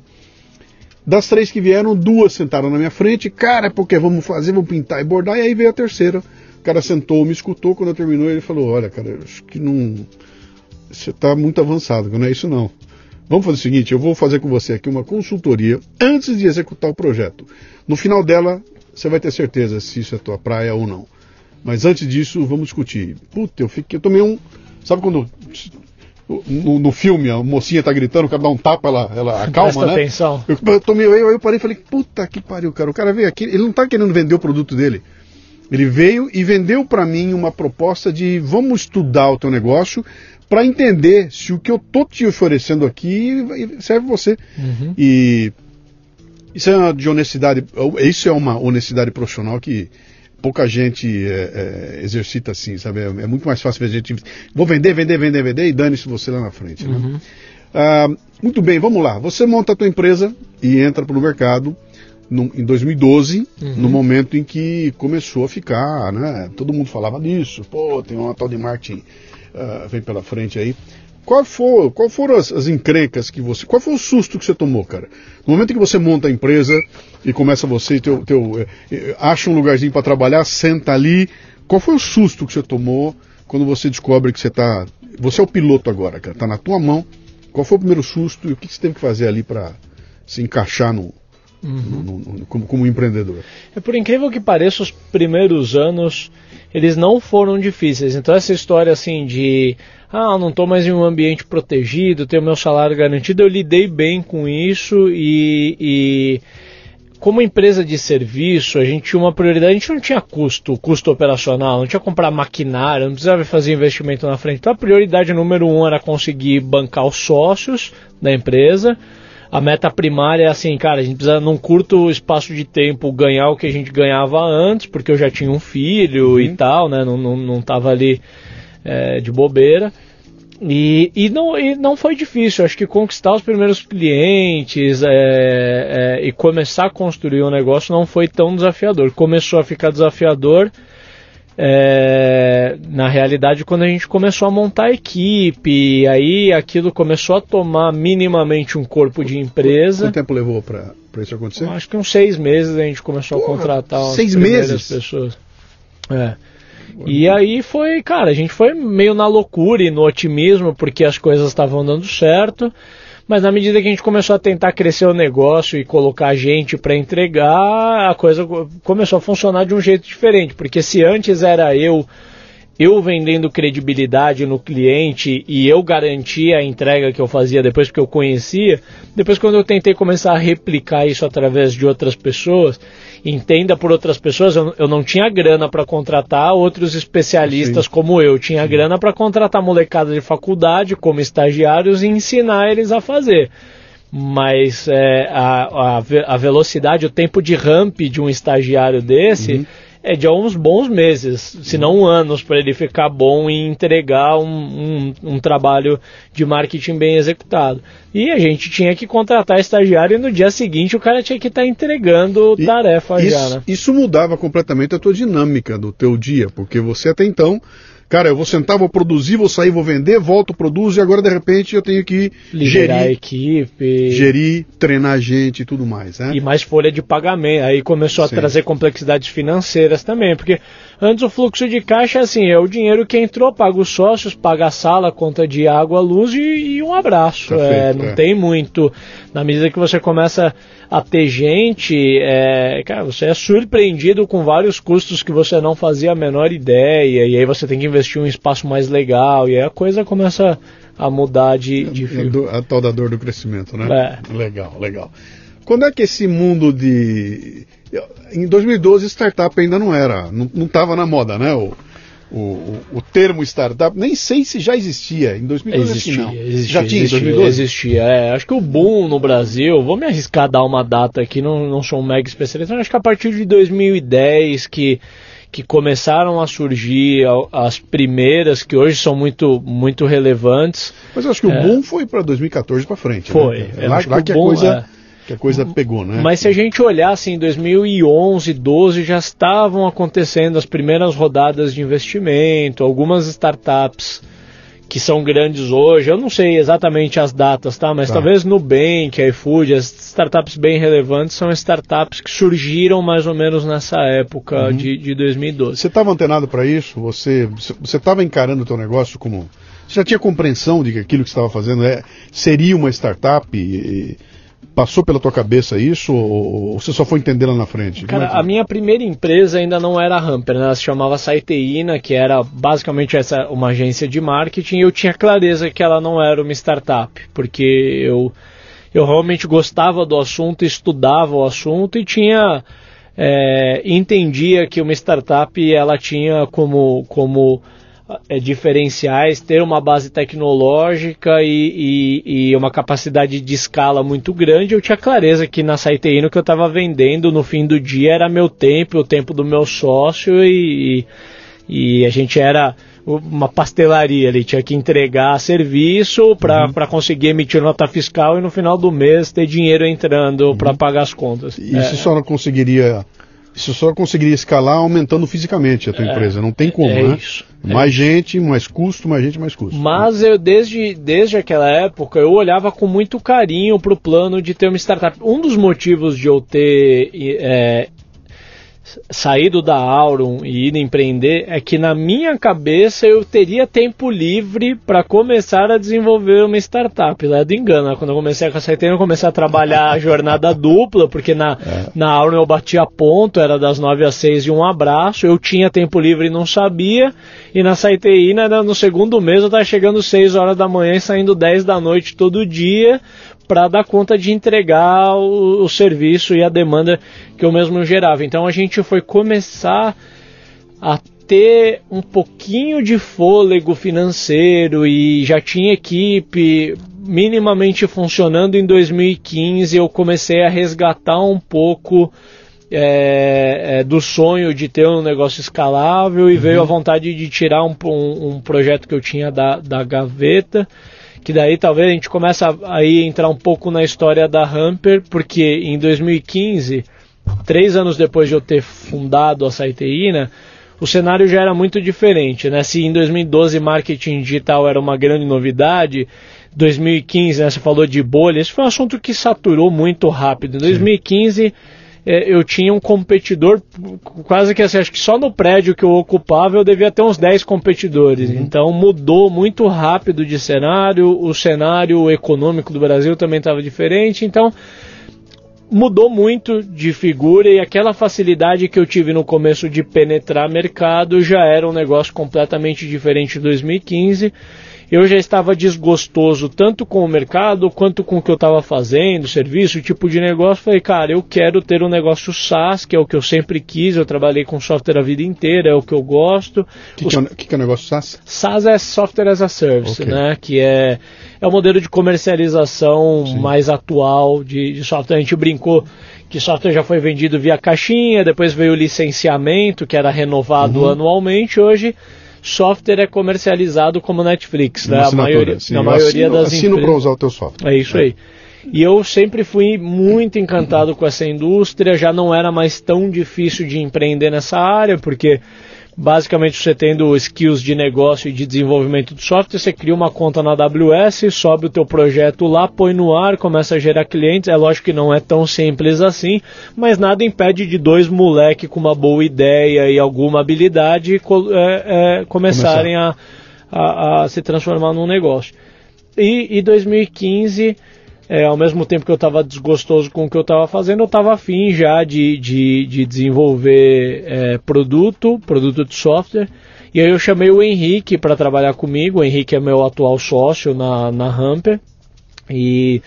Das três que vieram, duas sentaram na minha frente, cara, porque vamos fazer, vamos pintar e bordar, e aí veio a terceira. O cara sentou, me escutou, quando eu terminou, ele falou, olha, cara, acho que não você está muito avançado, não é isso não. Vamos fazer o seguinte: eu vou fazer com você aqui uma consultoria antes de executar o projeto. No final dela, você vai ter certeza se isso é tua praia ou não. Mas antes disso, vamos discutir. Puta, eu fiquei. Eu tomei um. Sabe quando. No, no filme, a mocinha tá gritando, o cara dá um tapa, ela, ela acalma, Presta né? atenção. Eu, eu tomei, eu, eu parei e falei, puta que pariu, cara. O cara veio aqui, ele não tá querendo vender o produto dele. Ele veio e vendeu para mim uma proposta de vamos estudar o teu negócio para entender se o que eu tô te oferecendo aqui serve você. Uhum. E isso é uma de honestidade, isso é uma honestidade profissional que pouca gente é, é, exercita assim, sabe? É, é, muito mais fácil a gente vou vender, vender, vender, vender e dane-se você lá na frente. Né? Uhum. Ah, muito bem, vamos lá. Você monta a tua empresa e entra para o mercado no, em 2012, Uhum. no momento em que começou a ficar, né? Todo mundo falava disso. Pô, tem uma tal de marketing ah, vem pela frente aí. Qual, for, qual foram as, as encrencas que você. Qual foi o susto que você tomou, cara? No momento em que você monta a empresa e começa você, teu, teu, eh, acha um lugarzinho para trabalhar, senta ali. Qual foi o susto que você tomou quando você descobre que você tá. Você é o piloto agora, cara. Tá na tua mão. Qual foi o primeiro susto e o que que você teve que fazer ali para se encaixar no, no- no- no- como, como empreendedor? É por incrível que pareça, os primeiros anos eles não foram difíceis. Então essa história assim de ah, não estou mais em um ambiente protegido, tenho meu salário garantido, eu lidei bem com isso e, e como empresa de serviço, a gente tinha uma prioridade, a gente não tinha custo, custo operacional, não tinha que comprar maquinário, não precisava fazer investimento na frente. Então a prioridade número um era conseguir bancar os sócios da empresa. A meta primária é assim, cara, a gente precisa num curto espaço de tempo ganhar o que a gente ganhava antes, porque eu já tinha um filho e tal, né? Não, não, não tava ali é, de bobeira. E, e, não, e não foi difícil, acho que conquistar os primeiros clientes é, é, e começar a construir um negócio não foi tão desafiador. Começou a ficar desafiador é, na realidade quando a gente começou a montar a equipe, aí aquilo começou a tomar minimamente um corpo de empresa. Quanto tempo levou para isso acontecer? Acho que uns seis meses a gente começou Porra, a contratar as seis meses? pessoas. É. E aí foi, cara, a gente foi meio na loucura e no otimismo porque as coisas estavam dando certo. Mas na medida que a gente começou a tentar crescer o negócio e colocar gente para entregar, a coisa co- começou a funcionar de um jeito diferente. Porque se antes era eu eu vendendo credibilidade no cliente e eu garantia a entrega que eu fazia depois porque eu conhecia, depois quando eu tentei começar a replicar isso através de outras pessoas, entenda por outras pessoas, eu, eu não tinha grana para contratar outros especialistas Sim. como eu, tinha grana para contratar molecada de faculdade como estagiários e ensinar eles a fazer. Mas é, a, a, a velocidade, o tempo de ramp de um estagiário desse é de uns bons meses, se não anos, para ele ficar bom e entregar um, um, um trabalho de marketing bem executado. E a gente tinha que contratar estagiário e no dia seguinte o cara tinha que estar entregando E tarefa isso, já, né? isso mudava completamente a tua dinâmica do teu dia, porque você até então, cara, eu vou sentar, vou produzir, vou sair, vou vender, volto, produzo e agora de repente eu tenho que Liderar a gerir, equipe. gerir, treinar gente e tudo mais, né? E mais folha de pagamento. Aí começou a Sim. trazer complexidades financeiras também, porque antes o fluxo de caixa assim, é o dinheiro que entrou, paga os sócios, paga a sala, conta de água, luz e, e um abraço. Perfeito, É, não é. tem muito. Na medida que você começa a ter gente, é, cara, você é surpreendido com vários custos que você não fazia a menor ideia, e aí você tem que investir em um espaço mais legal, e aí a coisa começa a mudar de, de A, fio. do- a tal da dor do crescimento, né? É. Legal, legal. Quando é que esse mundo de. Em 2012, startup ainda não era, não estava na moda, né? O, o, o- o termo startup, nem sei se já existia. Em 2012 acho que Existia, não. existia, já tinha existia, em 2012? existia. É, acho que o boom no Brasil, vou me arriscar a dar uma data aqui, não, não sou um mega especialista, mas acho que a partir de 2010 que, que começaram a surgir as primeiras, que hoje são muito, muito relevantes. Mas eu acho que o boom foi para 2014 para frente. Foi. Né? Lá, acho lá que que, o a boom, coisa, é. Que a coisa pegou, né? Mas se a gente olhar assim, em 2011, 12 já estavam acontecendo as primeiras rodadas de investimento, algumas startups que são grandes hoje. Eu não sei exatamente as datas, tá? Mas Tá. talvez Nubank, iFood, as startups bem relevantes são startups que surgiram mais ou menos nessa época Uhum. de, de 2012. Você estava antenado para isso? Você você estava encarando o teu negócio como Você já tinha compreensão de que aquilo que você estava fazendo é, seria uma startup? E passou pela tua cabeça isso ou, você só foi entender lá na frente? Cara, é a minha primeira empresa ainda não era a Hamper, né? ela se chamava Saiteína, que era basicamente essa, uma agência de marketing, e eu tinha clareza que ela não era uma startup, porque eu, eu realmente gostava do assunto, estudava o assunto e tinha... É, entendia que uma startup ela tinha como, como é, diferenciais, ter uma base tecnológica e, e, e, uma capacidade de escala muito grande, eu tinha clareza que na Saiteino que eu estava vendendo no fim do dia era meu tempo, o tempo do meu sócio e, e a gente era uma pastelaria ali, tinha que entregar serviço para uhum. conseguir emitir nota fiscal e no final do mês ter dinheiro entrando uhum. para pagar as contas. E é. isso só não conseguiria isso só conseguiria escalar aumentando fisicamente a tua é, empresa. Não tem como, é né? Isso, é mais isso. gente, mais custo, mais gente, mais custo. Mas eu, desde, desde aquela época, eu olhava com muito carinho para o plano de ter uma startup. Um dos motivos de eu ter é, saído da Auron e ir empreender é que na minha cabeça eu teria tempo livre para começar a desenvolver uma startup. Lá é do engano, né? quando eu comecei com a Saiteira, eu comecei a trabalhar a jornada dupla, porque na, é. na Auron eu batia ponto, era das 9 às 6 e um abraço, eu tinha tempo livre e não sabia, e na Saiteína, no segundo mês eu estava chegando 6 horas da manhã e saindo 10 da noite todo dia, para dar conta de entregar o, o, serviço e a demanda que eu mesmo gerava. Então a gente foi começar a ter um pouquinho de fôlego financeiro e já tinha equipe minimamente funcionando em 2015. Eu comecei a resgatar um pouco é, é, do sonho de ter um negócio escalável e uhum. veio a vontade de tirar um, um, um projeto que eu tinha da, da gaveta que daí talvez a gente comece a aí entrar um pouco na história da Hamper, porque em 2015, três anos depois de eu ter fundado a Saiteína, o cenário já era muito diferente, né? Se em 2012 marketing digital era uma grande novidade, 2015, né, você falou de bolha, esse foi um assunto que saturou muito rápido. Em 2015 Sim eu tinha um competidor, quase que assim, acho que só no prédio que eu ocupava eu devia ter uns 10 competidores. Uhum. Então mudou muito rápido de cenário, o cenário econômico do Brasil também estava diferente, então mudou muito de figura e aquela facilidade que eu tive no começo de penetrar mercado já era um negócio completamente diferente em 2015 eu já estava desgostoso tanto com o mercado quanto com o que eu estava fazendo, serviço, tipo de negócio. Falei, cara, eu quero ter um negócio SaaS, que é o que eu sempre quis. Eu trabalhei com software a vida inteira, é o que eu gosto. O que, que, é, que, que é o negócio SaaS? SaaS é Software as a Service, okay. né? Que é, é o modelo de comercialização Sim. mais atual de, de software. A gente brincou que software já foi vendido via caixinha, depois veio o licenciamento, que era renovado uhum. anualmente. Hoje software é comercializado como Netflix, né? A maioria, sim, na maioria assino, das assino para usar o teu software. É isso é. aí. E eu sempre fui muito encantado com essa indústria, já não era mais tão difícil de empreender nessa área, porque Basicamente, você tendo skills de negócio e de desenvolvimento de software, você cria uma conta na AWS, sobe o teu projeto lá, põe no ar, começa a gerar clientes. É lógico que não é tão simples assim, mas nada impede de dois moleques com uma boa ideia e alguma habilidade é, é, começarem a, a, a, se transformar num negócio. E, em 2015 é, ao mesmo tempo que eu estava desgostoso com o que eu estava fazendo, eu estava afim já de, de, de desenvolver é, produto, produto de software. E aí eu chamei o Henrique para trabalhar comigo. O Henrique é meu atual sócio na, na Hamper. E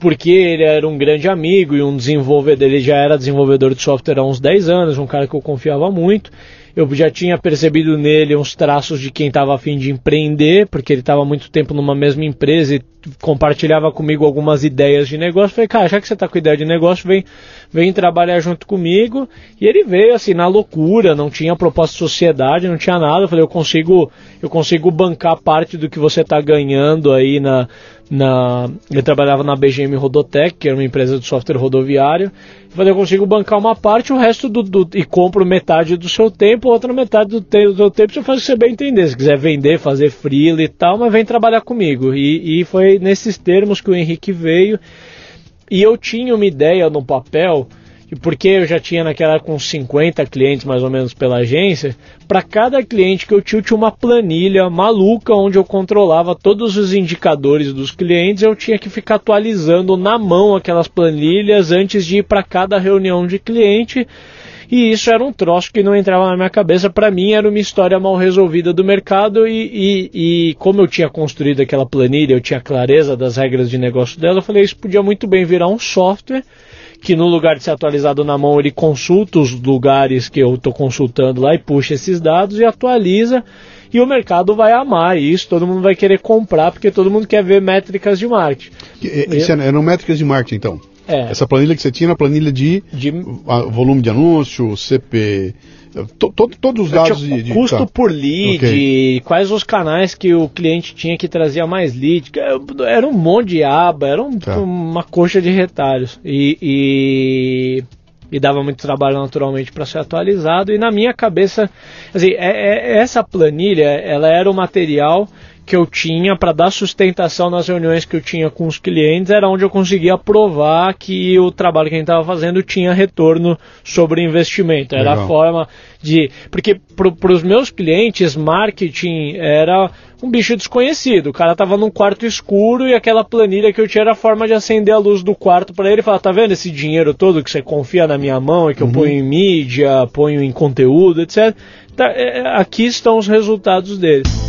porque ele era um grande amigo e um desenvolvedor, ele já era desenvolvedor de software há uns 10 anos, um cara que eu confiava muito eu já tinha percebido nele uns traços de quem estava afim de empreender, porque ele estava muito tempo numa mesma empresa e compartilhava comigo algumas ideias de negócio. Falei, cara, já que você está com ideia de negócio, vem, vem trabalhar junto comigo. E ele veio assim na loucura, não tinha proposta de sociedade, não tinha nada. Eu falei, eu consigo, eu consigo bancar parte do que você está ganhando aí na, na. Ele trabalhava na BGM Rodotec, que era uma empresa de software rodoviário. Eu falei, eu consigo bancar uma parte, o resto do, do e compro metade do seu tempo, outra metade do, te, do seu tempo você faz o que você bem entender. Se quiser vender, fazer freela e tal, mas vem trabalhar comigo. E, e foi nesses termos que o Henrique veio. E eu tinha uma ideia no papel porque eu já tinha naquela com 50 clientes mais ou menos pela agência, para cada cliente que eu tinha, eu tinha uma planilha maluca onde eu controlava todos os indicadores dos clientes, eu tinha que ficar atualizando na mão aquelas planilhas antes de ir para cada reunião de cliente. E isso era um troço que não entrava na minha cabeça. Para mim, era uma história mal resolvida do mercado. E, e, e, como eu tinha construído aquela planilha, eu tinha clareza das regras de negócio dela, eu falei: isso podia muito bem virar um software que no lugar de ser atualizado na mão, ele consulta os lugares que eu estou consultando lá e puxa esses dados e atualiza. E o mercado vai amar isso, todo mundo vai querer comprar, porque todo mundo quer ver métricas de marketing. Isso eram métricas de marketing, então? É. Essa planilha que você tinha era planilha de, de... volume de anúncio, CP, to, to, todos os dados de, de, custo tá. por lead, okay. quais os canais que o cliente tinha que trazia mais lead, era um monte de aba, era um, tá. uma coxa de retalhos e, e, e dava muito trabalho naturalmente para ser atualizado e na minha cabeça, assim, é, é, essa planilha, ela era o material que eu tinha para dar sustentação nas reuniões que eu tinha com os clientes era onde eu conseguia provar que o trabalho que a gente estava fazendo tinha retorno sobre investimento. Era Legal. a forma de. Porque para os meus clientes, marketing era um bicho desconhecido. O cara estava num quarto escuro e aquela planilha que eu tinha era a forma de acender a luz do quarto para ele e falar: tá vendo esse dinheiro todo que você confia na minha mão e que uhum. eu ponho em mídia, ponho em conteúdo, etc. Tá, é, aqui estão os resultados deles.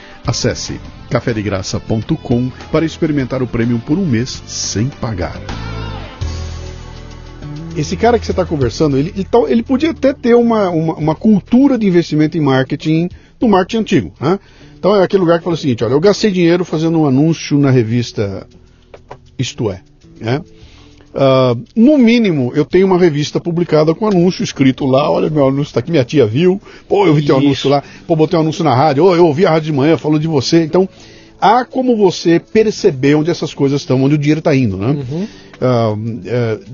Acesse cafedegraça.com para experimentar o prêmio por um mês sem pagar. Esse cara que você está conversando, ele, ele, ele, podia até ter uma, uma, uma, cultura de investimento em marketing no marketing antigo. Né? Então é aquele lugar que fala o seguinte: olha, eu gastei dinheiro fazendo um anúncio na revista Isto É. Né? Uh, no mínimo, eu tenho uma revista publicada com anúncio escrito lá, olha, meu anúncio está aqui, minha tia viu, pô, eu vi teu anúncio lá, pô, botei um anúncio na rádio, oh, eu ouvi a rádio de manhã, falou de você, então há como você perceber onde essas coisas estão, onde o dinheiro está indo, né? Uhum. Uh, uh,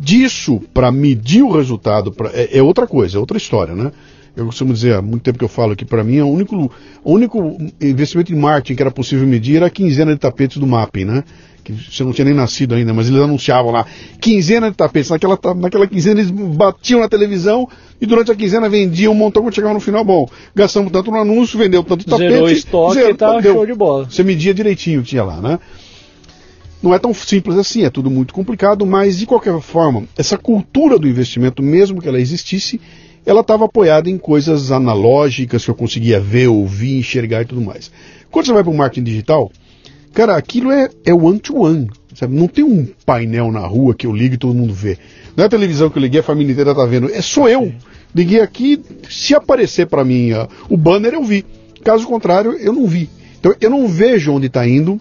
disso, para medir o resultado, pra, é, é, outra coisa, é outra história, né? Eu costumo dizer, há muito tempo que eu falo que para mim o único, o único investimento em marketing que era possível medir era a quinzena de tapetes do mapping, né? Que você não tinha nem nascido ainda, mas eles anunciavam lá, quinzena de tapetes. Naquela, naquela quinzena eles batiam na televisão e durante a quinzena vendiam um montão quando chegava no final. Bom, gastamos tanto no anúncio, vendeu tanto tapete. Zerou estoque zero, e tá show de bola. Você media direitinho o que tinha lá, né? Não é tão simples assim, é tudo muito complicado, mas de qualquer forma, essa cultura do investimento, mesmo que ela existisse, ela estava apoiada em coisas analógicas que eu conseguia ver, ouvir, enxergar e tudo mais. Quando você vai para o marketing digital, Cara, aquilo é, é one-to-one. Sabe? Não tem um painel na rua que eu ligo e todo mundo vê. Não é a televisão que eu liguei, a família inteira tá vendo. É só eu. Liguei aqui, se aparecer para mim uh, o banner, eu vi. Caso contrário, eu não vi. Então eu não vejo onde está indo,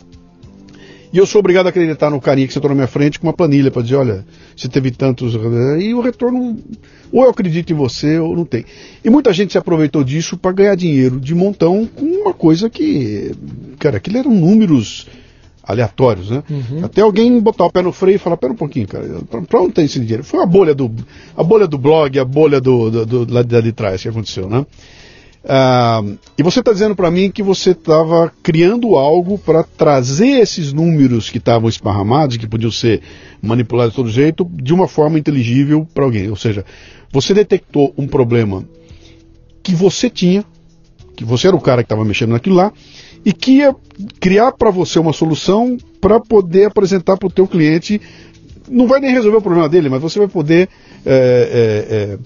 e eu sou obrigado a acreditar no carinha que você está na minha frente com uma planilha para dizer, olha, você teve tantos. E o retorno, ou eu acredito em você, ou não tem. E muita gente se aproveitou disso para ganhar dinheiro de montão com uma coisa que. Cara, aquilo eram números aleatórios, né? Uhum. Até alguém botar o pé no freio e falar, pera um pouquinho, cara, para onde tem esse dinheiro? Foi a bolha do, a bolha do blog, a bolha do, do, do, do lá de trás que aconteceu, né? Uh, e você está dizendo para mim que você estava criando algo para trazer esses números que estavam esparramados, que podiam ser manipulados de todo jeito, de uma forma inteligível para alguém. Ou seja, você detectou um problema que você tinha, que você era o cara que estava mexendo naquilo lá, e que ia criar para você uma solução para poder apresentar para o teu cliente. Não vai nem resolver o problema dele, mas você vai poder é, é, é,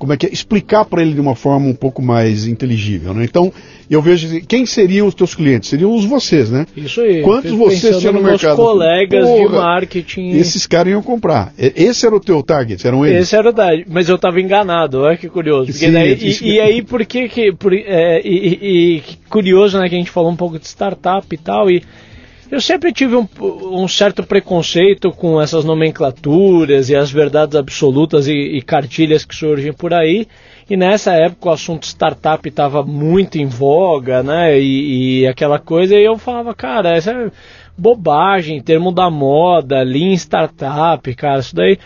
como é que é, explicar para ele de uma forma um pouco mais inteligível, né? Então, eu vejo assim, quem seriam os teus clientes? Seriam os vocês, né? Isso aí. Quantos vocês tinham no mercado? colegas Porra, de marketing. Esses caras iam comprar. Esse era o teu target, eram eles? Esse era o target, mas eu estava enganado, olha que curioso. Sim, daí, e, e, aí, por que que... Por, é, e, e, curioso, né, que a gente falou um pouco de startup e tal, e eu sempre tive um, um, certo preconceito com essas nomenclaturas e as verdades absolutas e, e cartilhas que surgem por aí. E nessa época o assunto startup estava muito em voga, né? E, e, aquela coisa, e eu falava, cara, essa é bobagem, termo da moda, lean startup, cara, isso daí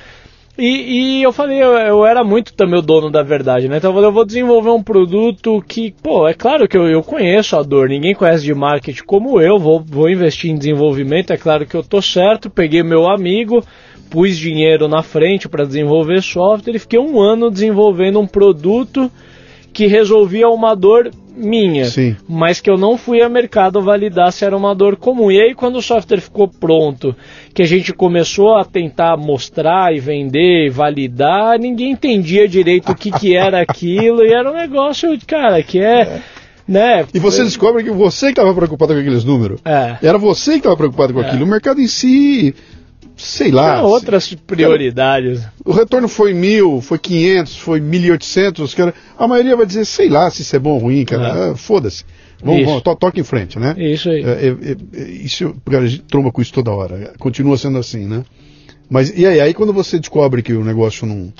e, e, eu falei, eu, eu, era muito também o dono da verdade, né? Então eu falei, eu vou desenvolver um produto que, pô, é claro que eu, eu conheço a dor, ninguém conhece de marketing como eu, vou, vou investir em desenvolvimento, é claro que eu tô certo, peguei meu amigo, pus dinheiro na frente para desenvolver software e fiquei um ano desenvolvendo um produto que resolvia uma dor minha, Sim. mas que eu não fui a mercado validar se era uma dor comum. E aí, quando o software ficou pronto, que a gente começou a tentar mostrar e vender e validar, ninguém entendia direito o que, que era aquilo, e era um negócio, cara, que é. é. Né? E você descobre que você que estava preocupado com aqueles números. É. Era você que estava preocupado com é. aquilo. O mercado em si sei lá. Outras prioridades. O retorno foi mil, foi 500, foi 1.800, cara. A maioria vai dizer, sei lá se isso é bom ou ruim, cara. É. Ah, Foda-se. Vamos, vamos to, toque em frente, né? Isso aí. É, é, é, é isso, cara, a gente tromba com isso toda hora. Continua sendo assim, né? Mas e aí, aí quando você descobre que o negócio não.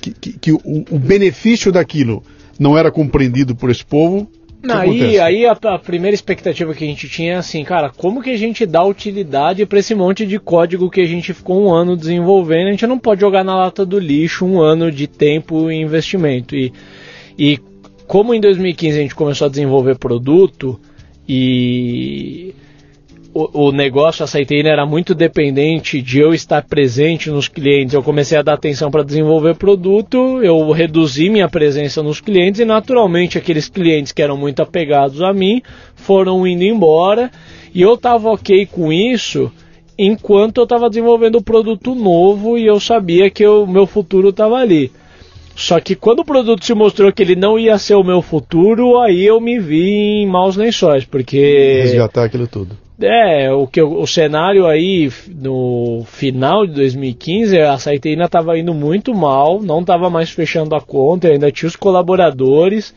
que, que, que o, o benefício daquilo não era compreendido por esse povo, não, aí, aí a, a, primeira expectativa que a gente tinha é assim, cara, como que a gente dá utilidade para esse monte de código que a gente ficou um ano desenvolvendo? A gente não pode jogar na lata do lixo um ano de tempo e investimento. E, e como em 2015 a gente começou a desenvolver produto e o, negócio, a Saiteina era muito dependente de eu estar presente nos clientes. Eu comecei a dar atenção para desenvolver produto, eu reduzi minha presença nos clientes e, naturalmente, aqueles clientes que eram muito apegados a mim foram indo embora. E eu estava ok com isso enquanto eu estava desenvolvendo o produto novo e eu sabia que o meu futuro estava ali. Só que quando o produto se mostrou que ele não ia ser o meu futuro, aí eu me vi em maus lençóis, porque. Resgatar aquilo tudo. É, o, que, o cenário aí no final de 2015, a Saiteína estava indo muito mal, não estava mais fechando a conta, ainda tinha os colaboradores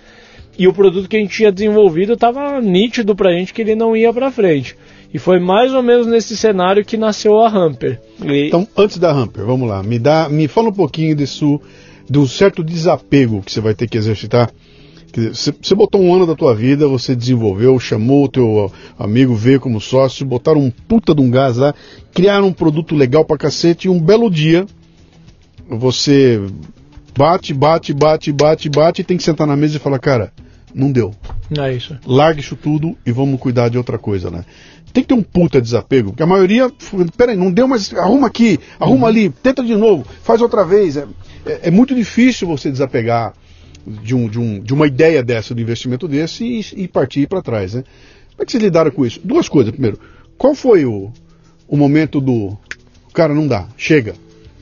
e o produto que a gente tinha desenvolvido estava nítido para a gente que ele não ia para frente. E foi mais ou menos nesse cenário que nasceu a Hamper. E... Então, antes da Hamper, vamos lá, me dá, me fala um pouquinho disso, do certo desapego que você vai ter que exercitar você botou um ano da tua vida, você desenvolveu, chamou o teu amigo, veio como sócio, botaram um puta de um gás lá, criaram um produto legal pra cacete e um belo dia você bate, bate, bate, bate, bate e tem que sentar na mesa e falar, cara, não deu. É isso. Larga isso tudo e vamos cuidar de outra coisa, né? Tem que ter um puta desapego, porque a maioria, peraí, não deu, mas arruma aqui, arruma uhum. ali, tenta de novo, faz outra vez. É, é, é muito difícil você desapegar de, um, de, um, de uma ideia dessa, do investimento desse e, e partir para trás. Né? Como é que vocês lidaram com isso? Duas coisas. Primeiro, qual foi o, o momento do. Cara, não dá, chega,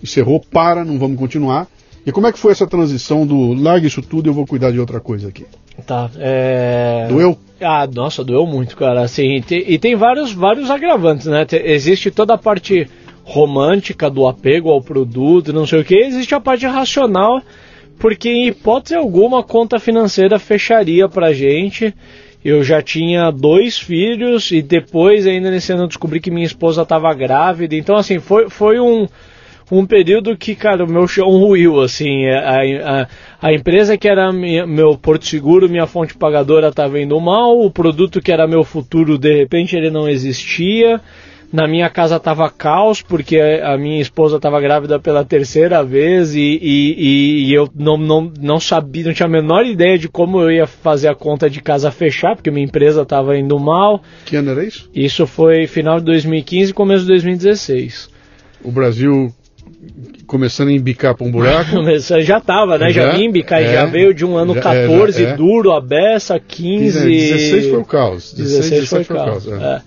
encerrou, para, não vamos continuar. E como é que foi essa transição do larga isso tudo e eu vou cuidar de outra coisa aqui? Tá, é... Doeu? Ah, nossa, doeu muito, cara. Assim, e tem vários, vários agravantes, né? Existe toda a parte romântica do apego ao produto, não sei o que. Existe a parte racional porque em hipótese alguma a conta financeira fecharia pra gente. Eu já tinha dois filhos e depois ainda nesse ano eu descobri que minha esposa estava grávida. Então assim, foi, foi um, um período que, cara, o meu chão ruiu, assim, a, a, a empresa que era minha, meu porto seguro, minha fonte pagadora estava indo mal, o produto que era meu futuro, de repente ele não existia, na minha casa tava caos, porque a minha esposa estava grávida pela terceira vez e, e, e, eu não, não, não sabia, não tinha a menor ideia de como eu ia fazer a conta de casa fechar, porque minha empresa estava indo mal. Que ano era isso? Isso foi final de 2015 e começo de 2016. O Brasil começando a embicar para um buraco. já estava, né? Já, já embicar, é, já veio de um ano já, 14 é, é. duro, a beça, 15. 16 foi o caos. 16, 16 foi, foi o caos. caos é.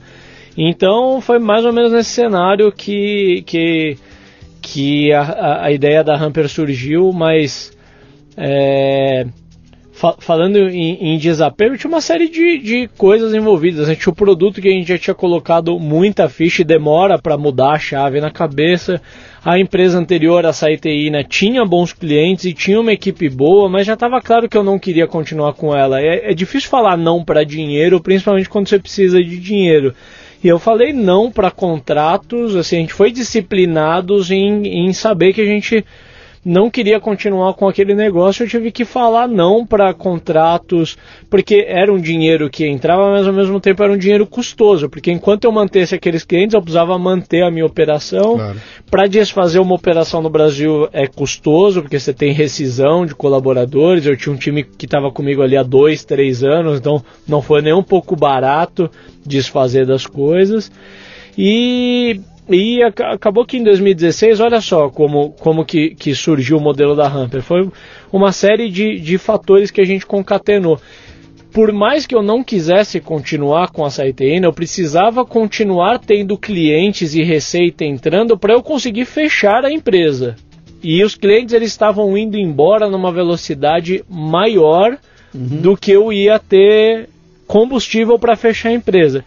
Então foi mais ou menos nesse cenário que, que, que a, a ideia da Hamper surgiu, mas É, fa falando em, em, desapego, tinha uma série de, de coisas envolvidas. A gente o produto que a gente já tinha colocado muita ficha e demora para mudar a chave na cabeça. A empresa anterior, a Saiteína, tinha bons clientes e tinha uma equipe boa, mas já estava claro que eu não queria continuar com ela. É, é difícil falar não para dinheiro, principalmente quando você precisa de dinheiro. E eu falei não para contratos, assim, a gente foi disciplinados em, em saber que a gente não queria continuar com aquele negócio, eu tive que falar não para contratos, porque era um dinheiro que entrava, mas ao mesmo tempo era um dinheiro custoso, porque enquanto eu mantesse aqueles clientes, eu precisava manter a minha operação. Claro. Para desfazer uma operação no Brasil é custoso, porque você tem rescisão de colaboradores. Eu tinha um time que estava comigo ali há dois, três anos, então não foi nem um pouco barato desfazer das coisas. E e acabou que em 2016, olha só como, como que, que surgiu o modelo da Hamper. Foi uma série de, de fatores que a gente concatenou. Por mais que eu não quisesse continuar com a Saiteína, eu precisava continuar tendo clientes e receita entrando para eu conseguir fechar a empresa. E os clientes eles estavam indo embora numa velocidade maior uhum. do que eu ia ter combustível para fechar a empresa.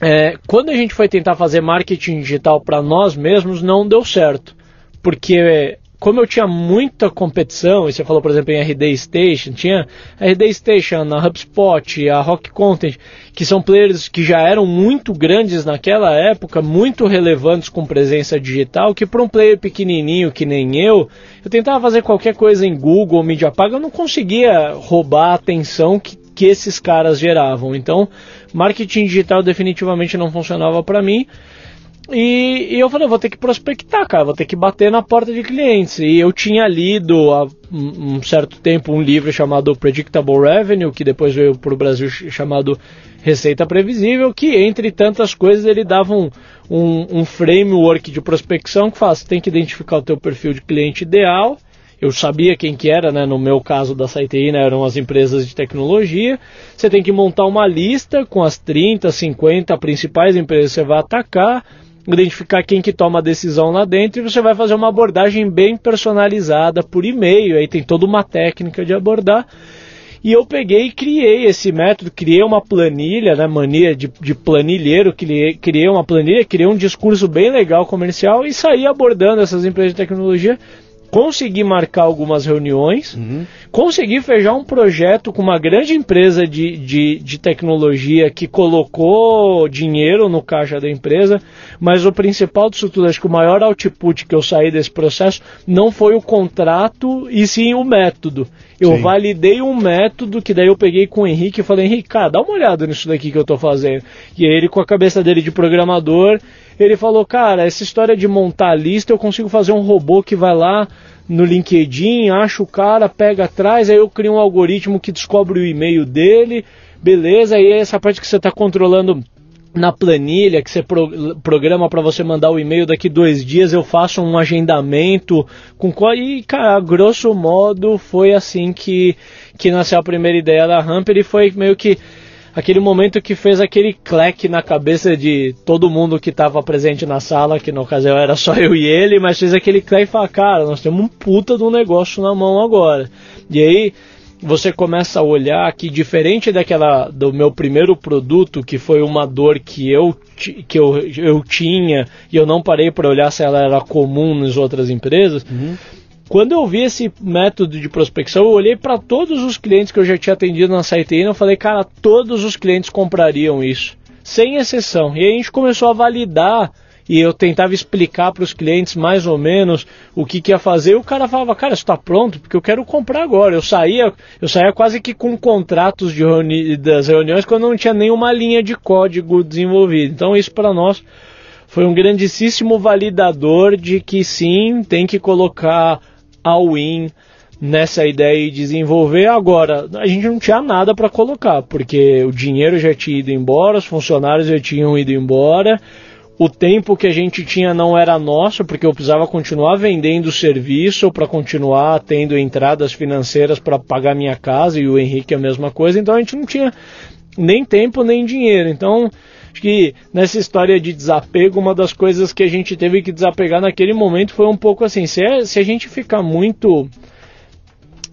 É, quando a gente foi tentar fazer marketing digital para nós mesmos, não deu certo. Porque como eu tinha muita competição, e você falou, por exemplo, em RD Station, tinha RD Station, a HubSpot, a Rock Content, que são players que já eram muito grandes naquela época, muito relevantes com presença digital, que para um player pequenininho que nem eu, eu tentava fazer qualquer coisa em Google, mídia paga, eu não conseguia roubar a atenção que, que esses caras geravam. Então, marketing digital definitivamente não funcionava para mim. E, e, eu falei, vou ter que prospectar, cara, vou ter que bater na porta de clientes. E eu tinha lido há um certo tempo um livro chamado Predictable Revenue, que depois veio para o Brasil chamado Receita Previsível, que entre tantas coisas ele dava um, um, um framework de prospecção que faz, tem que identificar o teu perfil de cliente ideal, eu sabia quem que era, né? No meu caso da Saiteína eram as empresas de tecnologia. Você tem que montar uma lista com as 30, 50 principais empresas que você vai atacar, identificar quem que toma a decisão lá dentro e você vai fazer uma abordagem bem personalizada por e-mail. Aí tem toda uma técnica de abordar. E eu peguei e criei esse método, criei uma planilha, né, mania de, de planilheiro, criei, criei uma planilha, criei um discurso bem legal comercial e saí abordando essas empresas de tecnologia consegui marcar algumas reuniões, uhum. consegui fechar um projeto com uma grande empresa de, de, de, tecnologia que colocou dinheiro no caixa da empresa, mas o principal disso tudo, acho que o maior output que eu saí desse processo não foi o contrato e sim o método. Eu sim. validei um método que daí eu peguei com o Henrique e falei, Henrique, cara, dá uma olhada nisso daqui que eu estou fazendo. E aí ele com a cabeça dele de programador, ele falou, cara, essa história de montar a lista, eu consigo fazer um robô que vai lá no LinkedIn, acha o cara, pega atrás, aí eu crio um algoritmo que descobre o e-mail dele, beleza, aí essa parte que você está controlando na planilha que você pro, programa para você mandar o e-mail daqui dois dias, eu faço um agendamento com qual e cara, grosso modo foi assim que que nasceu a primeira ideia da Hamper e foi meio que aquele momento que fez aquele clack na cabeça de todo mundo que estava presente na sala, que no ocasião era só eu e ele, mas fez aquele clack e falou, cara, nós temos um puta de um negócio na mão agora. E aí você começa a olhar que diferente daquela do meu primeiro produto, que foi uma dor que eu, que eu, eu tinha e eu não parei para olhar se ela era comum nas outras empresas, uhum. Quando eu vi esse método de prospecção, eu olhei para todos os clientes que eu já tinha atendido na e eu falei, cara, todos os clientes comprariam isso, sem exceção. E aí a gente começou a validar e eu tentava explicar para os clientes mais ou menos o que, que ia fazer. E o cara falava, cara, está pronto porque eu quero comprar agora. Eu saía, eu saía quase que com contratos de reuni das reuniões quando não tinha nenhuma linha de código desenvolvida. Então isso para nós foi um grandíssimo validador de que sim, tem que colocar all-in nessa ideia de desenvolver. Agora, a gente não tinha nada para colocar, porque o dinheiro já tinha ido embora, os funcionários já tinham ido embora, o tempo que a gente tinha não era nosso, porque eu precisava continuar vendendo serviço para continuar tendo entradas financeiras para pagar minha casa e o Henrique a mesma coisa, então a gente não tinha nem tempo nem dinheiro. Então, Acho que nessa história de desapego, uma das coisas que a gente teve que desapegar naquele momento foi um pouco assim: se, é, se a gente ficar muito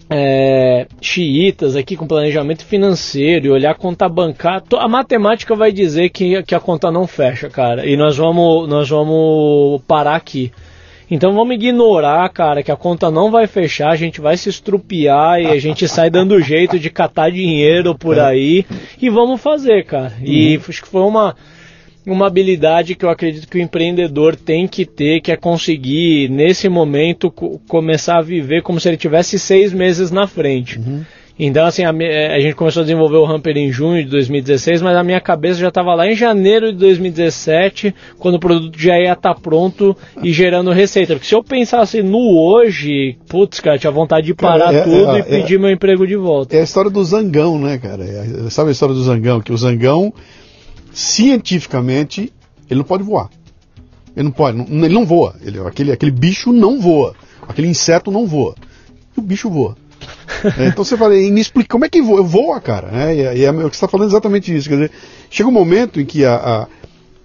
é, xiitas aqui com planejamento financeiro e olhar a conta bancária, a matemática vai dizer que, que a conta não fecha, cara. E nós vamos, nós vamos parar aqui. Então vamos ignorar, cara, que a conta não vai fechar, a gente vai se estrupiar e a gente sai dando jeito de catar dinheiro por aí e vamos fazer, cara. E uhum. acho que foi uma uma habilidade que eu acredito que o empreendedor tem que ter, que é conseguir, nesse momento, começar a viver como se ele tivesse seis meses na frente. Uhum. Então, assim, a, é, a, gente começou a desenvolver o Hamper em junho de 2016, mas a minha cabeça já estava lá em janeiro de 2017, quando o produto já ia estar tá pronto e gerando receita. Porque se eu pensasse no hoje, putz, cara, tinha vontade de parar cara, é, tudo é, e pedir meu emprego de volta. É a história do Zangão, né, cara? É, sabe a história do Zangão? Que o Zangão, cientificamente, ele não pode voar. Ele não pode, não, ele não voa. Ele, aquele, aquele bicho não voa. Aquele inseto não voa. E o bicho voa. É, então você fala, me explica como é que voa, voa cara? É, e, é, o que você está falando exatamente isso. Quer dizer, chega um momento em que a, a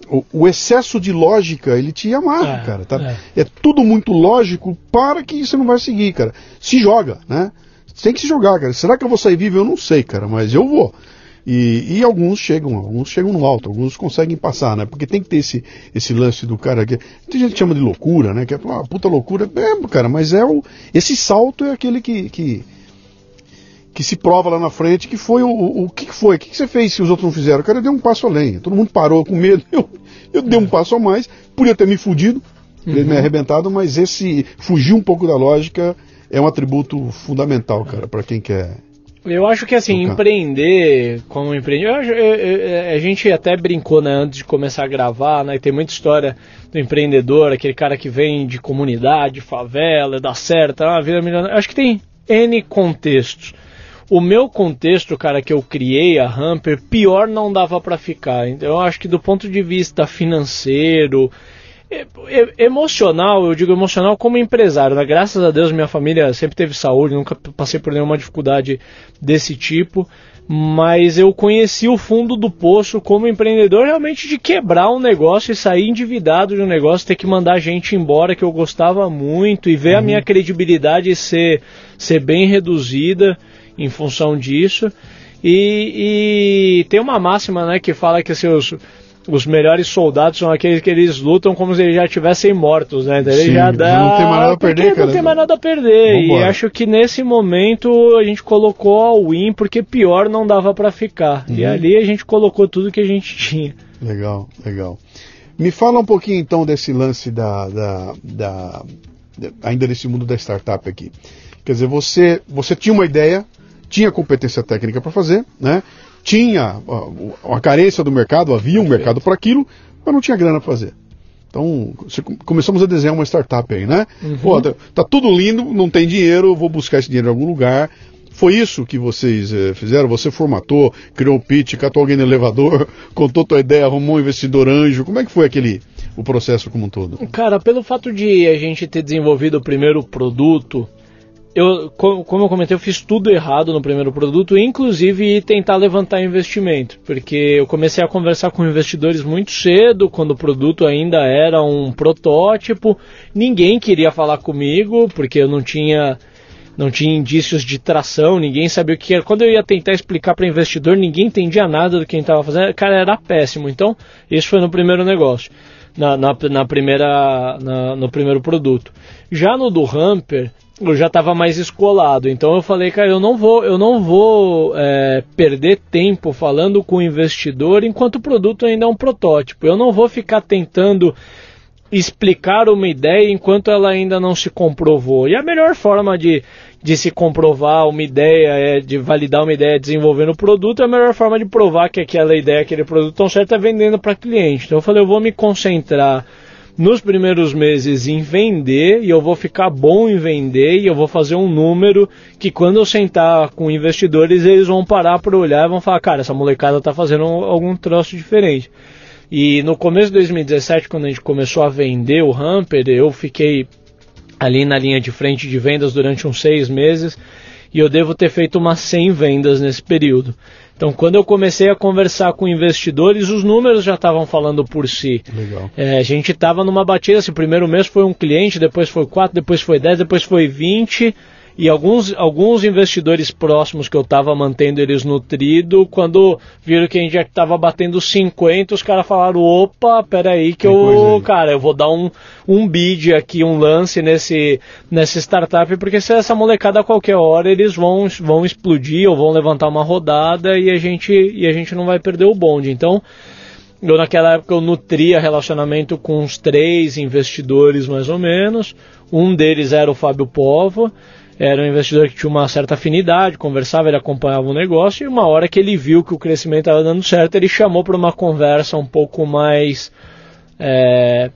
o, o, excesso de lógica ele te amarra, é, cara. Tá? É. é. tudo muito lógico para que você não vai seguir, cara. Se joga, né? Tem que se jogar, cara. Será que eu vou sair vivo? Eu não sei, cara, mas eu vou. E, e, alguns chegam, alguns chegam no alto, alguns conseguem passar, né? Porque tem que ter esse, esse lance do cara que. Tem gente que chama de loucura, né? Que é uma puta loucura. É, cara, mas é o. Esse salto é aquele que, que que se prova lá na frente, que foi o, o, o que, foi? O que, que, você fez se os outros não fizeram? O cara deu um passo além. Todo mundo parou com medo. Eu, eu dei um passo a mais, podia ter me fudido, uhum. me arrebentado, mas esse fugir um pouco da lógica é um atributo fundamental, cara, para quem quer. Eu acho que assim, tocar. empreender como empreendedor, a gente até brincou né, antes de começar a gravar, né? Tem muita história do empreendedor, aquele cara que vem de comunidade, favela, dá certo, ah, vida milionária. Acho que tem N contextos. O meu contexto, cara, que eu criei a Hamper, pior não dava para ficar. Então, eu acho que do ponto de vista financeiro, emocional, eu digo emocional como empresário, né? Graças a Deus minha família sempre teve saúde, nunca passei por nenhuma dificuldade desse tipo, mas eu conheci o fundo do poço como empreendedor realmente de quebrar um negócio e sair endividado de um negócio, ter que mandar gente embora que eu gostava muito e ver uhum. a minha credibilidade ser, ser bem reduzida em função disso. E, e, tem uma máxima né, que fala que seus, os melhores soldados são aqueles que eles lutam como se eles já estivessem mortos, né? Então, Sim, já dá. Não tem mais nada a perder, cara. Não tem mais nada a perder. Vambora. E acho que nesse momento a gente colocou a win porque pior não dava para ficar. Uhum. E ali a gente colocou tudo que a gente tinha. Legal, legal. Me fala um pouquinho então desse lance da, da, da ainda nesse mundo da startup aqui. Quer dizer, você, você tinha uma ideia, tinha competência técnica para fazer, né? Tinha a, a, carência do mercado, havia um mercado para aquilo, mas não tinha grana para fazer. Então, começamos a desenhar uma startup aí, né? Uhum. Pô, tá, tá, tudo lindo, não tem dinheiro, vou buscar esse dinheiro em algum lugar. Foi isso que vocês eh, fizeram? Você formatou, criou um pitch, catou alguém no elevador, contou tua ideia, arrumou um investidor anjo. Como é que foi aquele o processo como um todo? Cara, pelo fato de a gente ter desenvolvido o primeiro produto, eu, como eu comentei, eu fiz tudo errado no primeiro produto, inclusive tentar levantar investimento, porque eu comecei a conversar com investidores muito cedo, quando o produto ainda era um protótipo, ninguém queria falar comigo, porque eu não tinha não tinha indícios de tração, ninguém sabia o que era. Quando eu ia tentar explicar para investidor, ninguém entendia nada do que estava fazendo, cara, era péssimo. Então, isso foi no primeiro negócio, na, na, na primeira, na, no primeiro produto. Já no do Hamper, eu já estava mais escolado. Então eu falei, cara, eu não vou, eu não vou é, perder tempo falando com o investidor enquanto o produto ainda é um protótipo. Eu não vou ficar tentando explicar uma ideia enquanto ela ainda não se comprovou. E a melhor forma de, de se comprovar uma ideia, é, de validar uma ideia desenvolvendo o produto, a melhor forma de provar que aquela ideia, aquele produto tão certo é vendendo para cliente. Então eu falei, eu vou me concentrar nos primeiros meses em vender e eu vou ficar bom em vender e eu vou fazer um número que quando eu sentar com investidores eles vão parar para olhar e vão falar, cara, essa molecada está fazendo algum troço diferente. E no começo de 2017, quando a gente começou a vender o Hamper, eu fiquei ali na linha de frente de vendas durante uns seis meses e eu devo ter feito umas 100 vendas nesse período. Então, quando eu comecei a conversar com investidores, os números já estavam falando por si. É, a gente estava numa batida, assim, o primeiro mês foi um cliente, depois foi quatro, depois foi dez, depois foi vinte. E alguns, alguns investidores próximos que eu estava mantendo eles nutridos, quando viram que a gente já estava batendo 50, os caras falaram: opa, peraí, que eu, cara, eu vou dar um, um bid aqui, um lance nesse, nessa startup, porque se essa molecada a qualquer hora eles vão, vão explodir ou vão levantar uma rodada e a gente, e a gente não vai perder o bonde. Então. Eu naquela época eu nutria relacionamento com uns três investidores mais ou menos. Um deles era o Fábio Povo era um investidor que tinha uma certa afinidade, conversava, ele acompanhava o negócio e uma hora que ele viu que o crescimento estava dando certo, ele chamou para uma conversa um pouco mais é,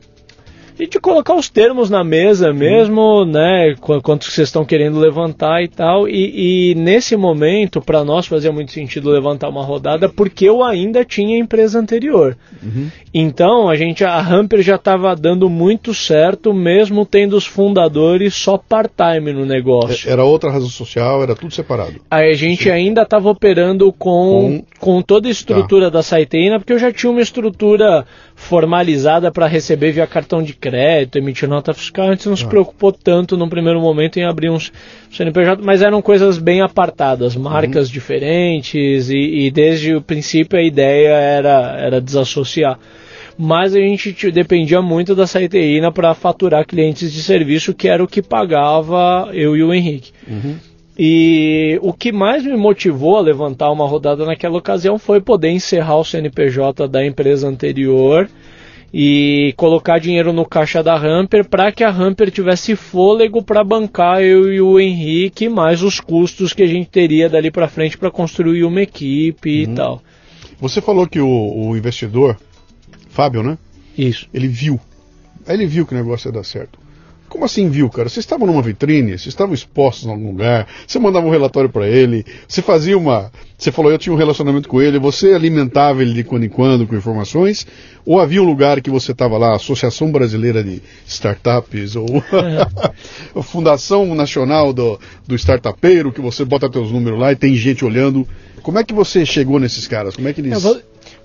e de colocar os termos na mesa mesmo, né? Quanto vocês estão querendo levantar e tal. E, e nesse momento, para nós fazia muito sentido levantar uma rodada porque eu ainda tinha empresa anterior. Uhum. Então a gente, a Hamper já estava dando muito certo, mesmo tendo os fundadores só part-time no negócio. Era outra razão social, era tudo separado. Aí a gente Sim. ainda estava operando com, com, com toda a estrutura tá. da Saiteina, porque eu já tinha uma estrutura formalizada para receber via cartão de crédito, emitir nota fiscal. A gente não se ah. preocupou tanto no primeiro momento em abrir uns CNPJ, mas eram coisas bem apartadas, marcas uhum. diferentes e, e, desde o princípio a ideia era, era desassociar. Mas a gente dependia muito da Saiteína para faturar clientes de serviço, que era o que pagava eu e o Henrique. Uhum. E o que mais me motivou a levantar uma rodada naquela ocasião foi poder encerrar o CNPJ da empresa anterior e colocar dinheiro no caixa da Hamper para que a Hamper tivesse fôlego para bancar eu e o Henrique, mais os custos que a gente teria dali para frente para construir uma equipe uhum. e tal. Você falou que o, o, investidor, Fábio, né? Isso. Ele viu. Ele viu que o negócio ia dar certo. Como assim viu, cara? Vocês estavam numa vitrine, vocês estavam expostos em algum lugar, você mandava um relatório para ele, você fazia uma. Você falou, eu tinha um relacionamento com ele, você alimentava ele de quando em quando com informações, ou havia um lugar que você estava lá, Associação Brasileira de Startups, ou a Fundação Nacional do, do Startupeiro, que você bota teus números lá e tem gente olhando. Como é que você chegou nesses caras? Como é que eles.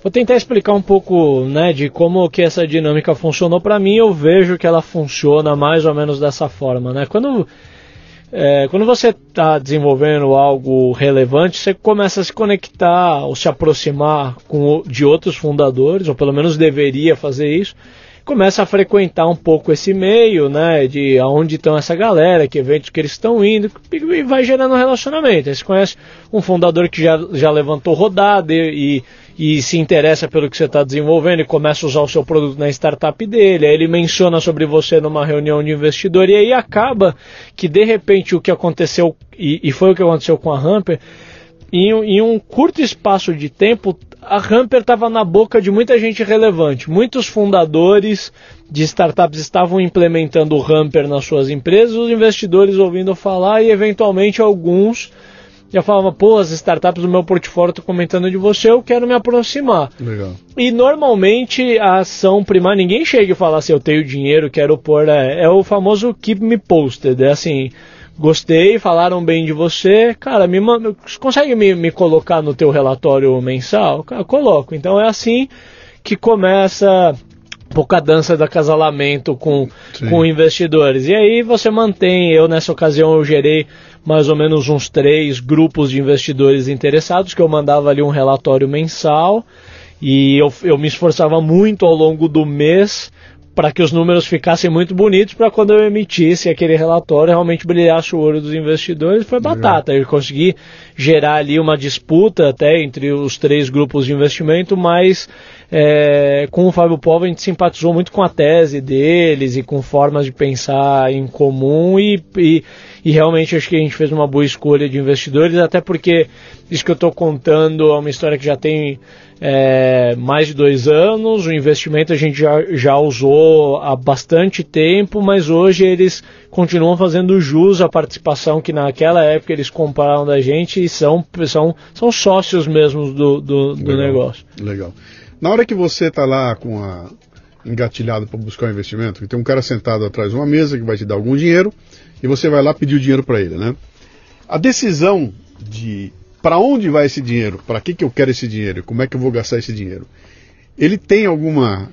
Vou tentar explicar um pouco, né, de como que essa dinâmica funcionou para mim. Eu vejo que ela funciona mais ou menos dessa forma, né? Quando é, quando você está desenvolvendo algo relevante, você começa a se conectar ou se aproximar com, de outros fundadores, ou pelo menos deveria fazer isso. Começa a frequentar um pouco esse meio, né? De aonde estão essa galera, que eventos que eles estão indo, e vai gerando um relacionamento. Aí você conhece um fundador que já, já levantou rodada e, e e se interessa pelo que você está desenvolvendo e começa a usar o seu produto na startup dele, aí ele menciona sobre você numa reunião de investidor e aí acaba que de repente o que aconteceu, e, e foi o que aconteceu com a Hamper, em, em um curto espaço de tempo, a Hamper estava na boca de muita gente relevante. Muitos fundadores de startups estavam implementando o Hamper nas suas empresas, os investidores ouvindo falar e eventualmente alguns já falava, pô, as startups do meu portfólio estão comentando de você, eu quero me aproximar. Legal. E normalmente a ação primária, ninguém chega e fala assim, eu tenho dinheiro, quero pôr. É, é o famoso keep me posted. É assim, gostei, falaram bem de você, cara, me consegue me, me colocar no teu relatório mensal? Cara, coloco. Então é assim que começa pouca dança de acasalamento com, com investidores. E aí você mantém, eu nessa ocasião eu gerei mais ou menos uns três grupos de investidores interessados, que eu mandava ali um relatório mensal e eu, eu me esforçava muito ao longo do mês para que os números ficassem muito bonitos para quando eu emitisse aquele relatório realmente brilhasse o olho dos investidores. Foi batata. Eu consegui gerar ali uma disputa até entre os três grupos de investimento mas é, com o Fábio Povo a gente simpatizou muito com a tese deles e com formas de pensar em comum e, e e realmente acho que a gente fez uma boa escolha de investidores, até porque isso que eu estou contando é uma história que já tem é, mais de dois anos, o investimento a gente já, já usou há bastante tempo, mas hoje eles continuam fazendo jus à participação que naquela época eles compraram da gente e são, são, são sócios mesmo do, do, do Legal. negócio. Legal. Na hora que você está lá com a engatilhado para buscar um investimento, tem um cara sentado atrás de uma mesa que vai te dar algum dinheiro e você vai lá pedir o dinheiro para ele, né? A decisão de para onde vai esse dinheiro, para que, que eu quero esse dinheiro, como é que eu vou gastar esse dinheiro, ele tem alguma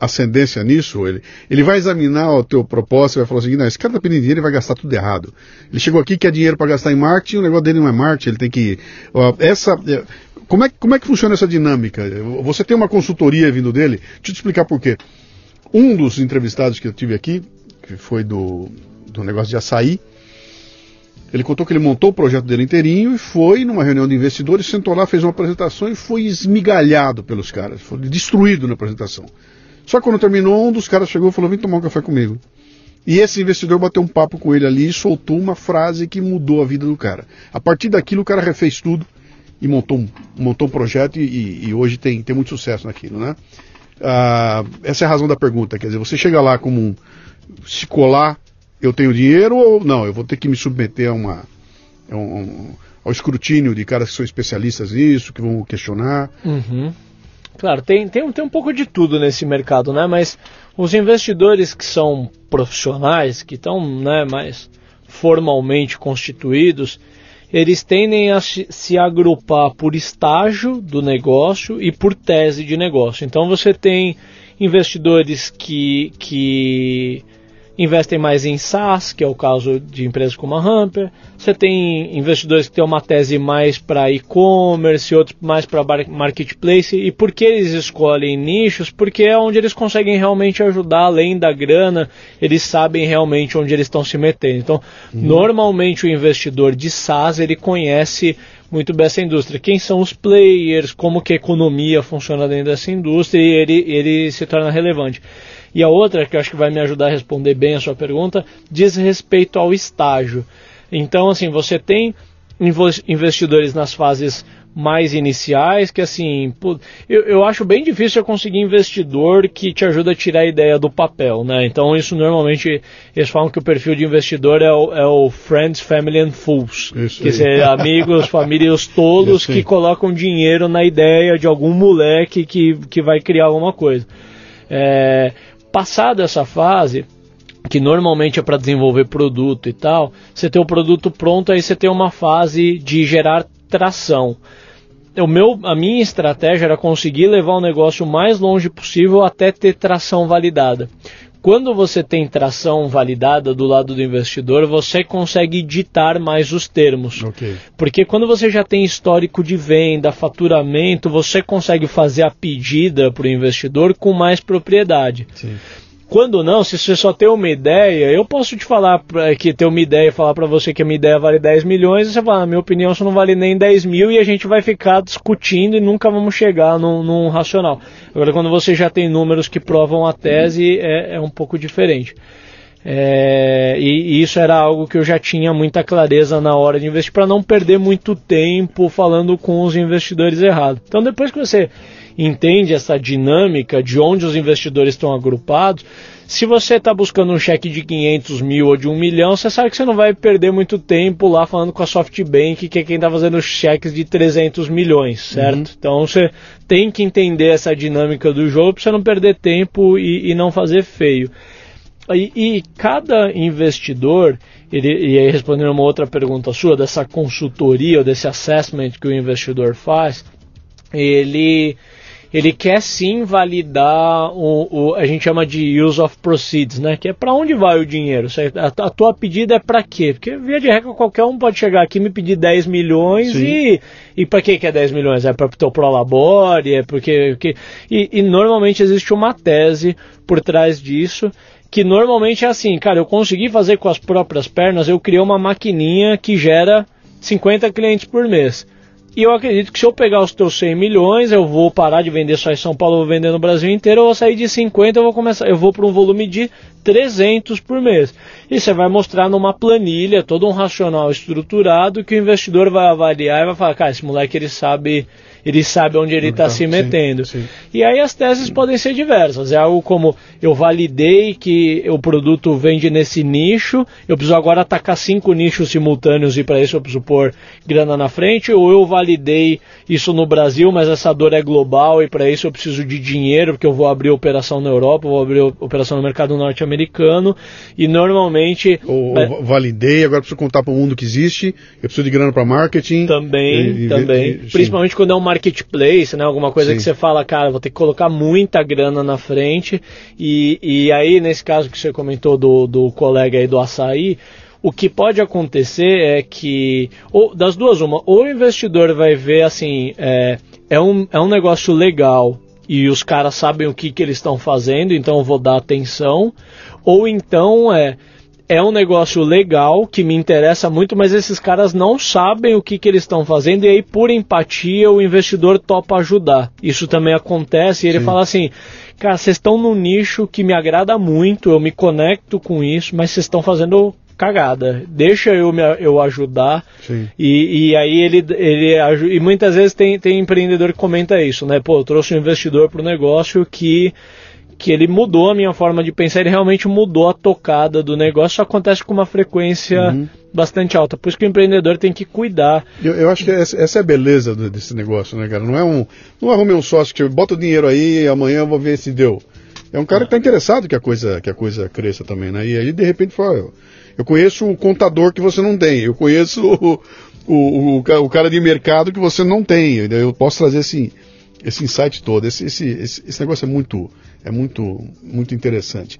ascendência nisso, ele, ele vai examinar o teu propósito e vai falar assim, não, esse cara tá pedindo dinheiro e vai gastar tudo errado. Ele chegou aqui quer dinheiro para gastar em marketing, o negócio dele não é marketing, ele tem que... Ó, essa, é, como, é, como é que funciona essa dinâmica? Você tem uma consultoria vindo dele? Deixa eu te explicar por quê. Um dos entrevistados que eu tive aqui, que foi do, do negócio de açaí, ele contou que ele montou o projeto dele inteirinho e foi numa reunião de investidores, sentou lá, fez uma apresentação e foi esmigalhado pelos caras, foi destruído na apresentação. Só que quando terminou, um dos caras chegou e falou: Vem tomar um café comigo. E esse investidor bateu um papo com ele ali e soltou uma frase que mudou a vida do cara. A partir daquilo, o cara refez tudo e montou montou um projeto e, e hoje tem, tem muito sucesso naquilo, né? Ah, essa é a razão da pergunta. Quer dizer, você chega lá como um, se colar, eu tenho dinheiro ou não? Eu vou ter que me submeter a uma, a um, ao escrutínio de caras que são especialistas nisso, que vão questionar. Uhum. Claro, tem, tem, tem um pouco de tudo nesse mercado, né? Mas os investidores que são profissionais, que estão né, mais formalmente constituídos, eles tendem a se agrupar por estágio do negócio e por tese de negócio. Então você tem investidores que, que investem mais em SaaS, que é o caso de empresas como a Hamper. Você tem investidores que têm uma tese mais para e-commerce, outros mais para marketplace. E por que eles escolhem nichos? Porque é onde eles conseguem realmente ajudar além da grana, eles sabem realmente onde eles estão se metendo. Então, uhum. normalmente o investidor de SaaS, ele conhece muito bem essa indústria. Quem são os players, como que a economia funciona dentro dessa indústria e ele, ele se torna relevante. E a outra, que eu acho que vai me ajudar a responder bem a sua pergunta, diz respeito ao estágio. Então, assim, você tem investidores nas fases mais iniciais, que assim, eu, eu acho bem difícil eu conseguir investidor que te ajuda a tirar a ideia do papel, né? Então isso normalmente, eles falam que o perfil de investidor é o, é o Friends, Family and Fools, isso que são amigos, famílias tolos que colocam dinheiro na ideia de algum moleque que, que vai criar alguma coisa. É, passada essa fase, que normalmente é para desenvolver produto e tal, você tem o produto pronto, aí você tem uma fase de gerar tração. O meu, a minha estratégia era conseguir levar o negócio o mais longe possível até ter tração validada. Quando você tem tração validada do lado do investidor, você consegue ditar mais os termos. Okay. Porque quando você já tem histórico de venda, faturamento, você consegue fazer a pedida para o investidor com mais propriedade. Sim. Quando não, se você só tem uma ideia, eu posso te falar que ter uma ideia e falar para você que a minha ideia vale 10 milhões, e você fala, na minha opinião, isso não vale nem 10 mil e a gente vai ficar discutindo e nunca vamos chegar num, num racional. Agora, quando você já tem números que provam a tese, é, é um pouco diferente. É, e, e, isso era algo que eu já tinha muita clareza na hora de investir para não perder muito tempo falando com os investidores errados. Então depois que você entende essa dinâmica de onde os investidores estão agrupados, se você está buscando um cheque de 500 mil ou de 1 milhão, você sabe que você não vai perder muito tempo lá falando com a SoftBank, que é quem está fazendo cheques de 300 milhões, certo? Uhum. Então você tem que entender essa dinâmica do jogo para você não perder tempo e, e não fazer feio. E, e, cada investidor, ele, e aí respondendo uma outra pergunta sua, dessa consultoria ou desse assessment que o investidor faz, ele ele quer sim validar o, o, a gente chama de use of proceeds, né? Que é para onde vai o dinheiro? A, a tua pedida é para quê? Porque via de regra qualquer um pode chegar aqui e me pedir 10 milhões sim. e e para que que é 10 milhões? É para o teu prolabore, é porque que, e, e normalmente existe uma tese por trás disso que normalmente é assim, cara, eu consegui fazer com as próprias pernas, eu criei uma maquininha que gera 50 clientes por mês. E eu acredito que se eu pegar os teus 100 milhões, eu vou parar de vender só em São Paulo, vou vender no Brasil inteiro, eu vou sair de 50, eu vou começar, eu vou para um volume de 300 por mês. E você vai mostrar numa planilha, todo um racional estruturado que o investidor vai avaliar e vai falar, cara, esse moleque ele sabe ele sabe onde ele está se metendo. Sim, sim. E aí as teses podem ser diversas. É algo como eu validei que o produto vende nesse nicho, eu preciso agora atacar cinco nichos simultâneos e para isso eu preciso pôr grana na frente, ou eu validei isso no Brasil, mas essa dor é global e para isso eu preciso de dinheiro, porque eu vou abrir operação na Europa, vou abrir operação no mercado norte-americano e normalmente. Ou, é, validei, agora preciso contar para o mundo que existe, eu preciso de grana para marketing. Também, e, também. E, Principalmente quando é uma marketplace, né? Alguma coisa Sim. que você fala, cara, vou ter que colocar muita grana na frente. E, e aí, nesse caso que você comentou do, do colega aí do açaí, o que pode acontecer é que, ou das duas, uma, ou o investidor vai ver assim, é, é, um, é um negócio legal e os caras sabem o que, que eles estão fazendo, então eu vou dar atenção, ou então é é um negócio legal que me interessa muito, mas esses caras não sabem o que, que eles estão fazendo e aí por empatia o investidor topa ajudar. Isso também acontece e ele Sim. fala assim, cara, vocês estão num nicho que me agrada muito, eu me conecto com isso, mas vocês estão fazendo cagada. Deixa eu me, eu ajudar. E, e aí ele, ele e muitas vezes tem, tem empreendedor que comenta isso, né? Pô, eu trouxe um investidor para o negócio que que ele mudou a minha forma de pensar, ele realmente mudou a tocada do negócio, isso acontece com uma frequência uhum. bastante alta. Por isso que o empreendedor tem que cuidar. Eu, eu acho que essa, essa, é a beleza desse negócio, né, cara? Não é um. Não arrume um sócio que bota o dinheiro aí e amanhã eu vou ver se deu. É um cara que está interessado que a coisa que a coisa cresça também, né? E aí de repente fala, eu conheço o contador que você não tem, eu conheço o, o, o, o cara de mercado que você não tem. Eu posso trazer esse, esse insight todo. Esse, esse, esse, esse negócio é muito, é muito, muito interessante.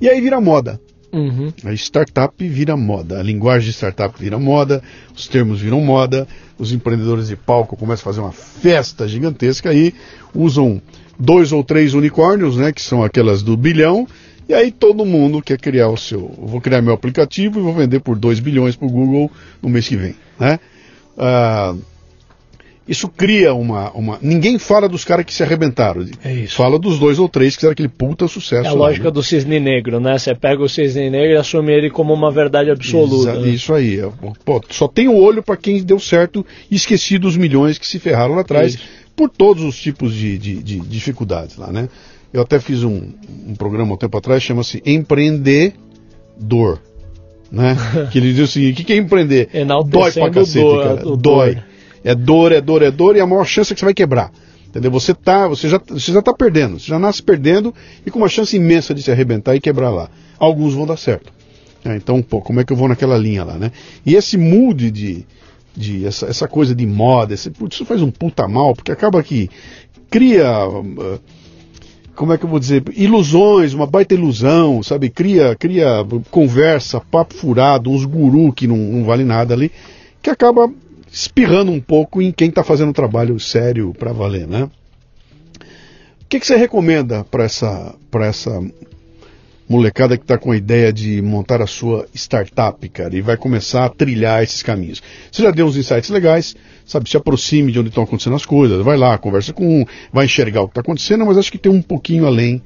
E aí vira moda. Uhum. A startup vira moda, a linguagem de startup vira moda, os termos viram moda, os empreendedores de palco começam a fazer uma festa gigantesca aí, usam dois ou três unicórnios, né, que são aquelas do bilhão, e aí todo mundo quer criar o seu. vou criar meu aplicativo e vou vender por 2 bilhões para o Google no mês que vem. Né? Ah, isso cria uma, uma. Ninguém fala dos caras que se arrebentaram. É isso. Fala dos dois ou três que fizeram aquele puta sucesso. É a lógica lá, né? do cisne negro, né? Você pega o cisne negro e assume ele como uma verdade absoluta. Exa né? Isso aí. Pô, só tem o olho para quem deu certo e esqueci dos milhões que se ferraram lá atrás isso. por todos os tipos de, de, de dificuldades lá, né? Eu até fiz um, um programa um tempo atrás, chama-se Empreendedor. Né? que ele diz o seguinte: o que é empreender? Dói pra cacete, dor, cara. Dói. dói. É dor, é dor, é dor, e a maior chance é que você vai quebrar. Entendeu? Você, tá, você já você já está perdendo, você já nasce perdendo e com uma chance imensa de se arrebentar e quebrar lá. Alguns vão dar certo. É, então, pô, como é que eu vou naquela linha lá, né? E esse mood de, de essa, essa coisa de moda, esse, putz, isso faz um puta mal, porque acaba que cria. Uh, como é que eu vou dizer, ilusões, uma baita ilusão, sabe? Cria, cria conversa, papo furado, uns guru que não, não vale nada ali, que acaba espirrando um pouco em quem está fazendo um trabalho sério para valer, né? O que, que você recomenda para essa, essa molecada que está com a ideia de montar a sua startup, cara, e vai começar a trilhar esses caminhos. Você já deu uns insights legais, sabe, se aproxime de onde estão acontecendo as coisas, vai lá, conversa com um, vai enxergar o que está acontecendo, mas acho que tem um pouquinho além,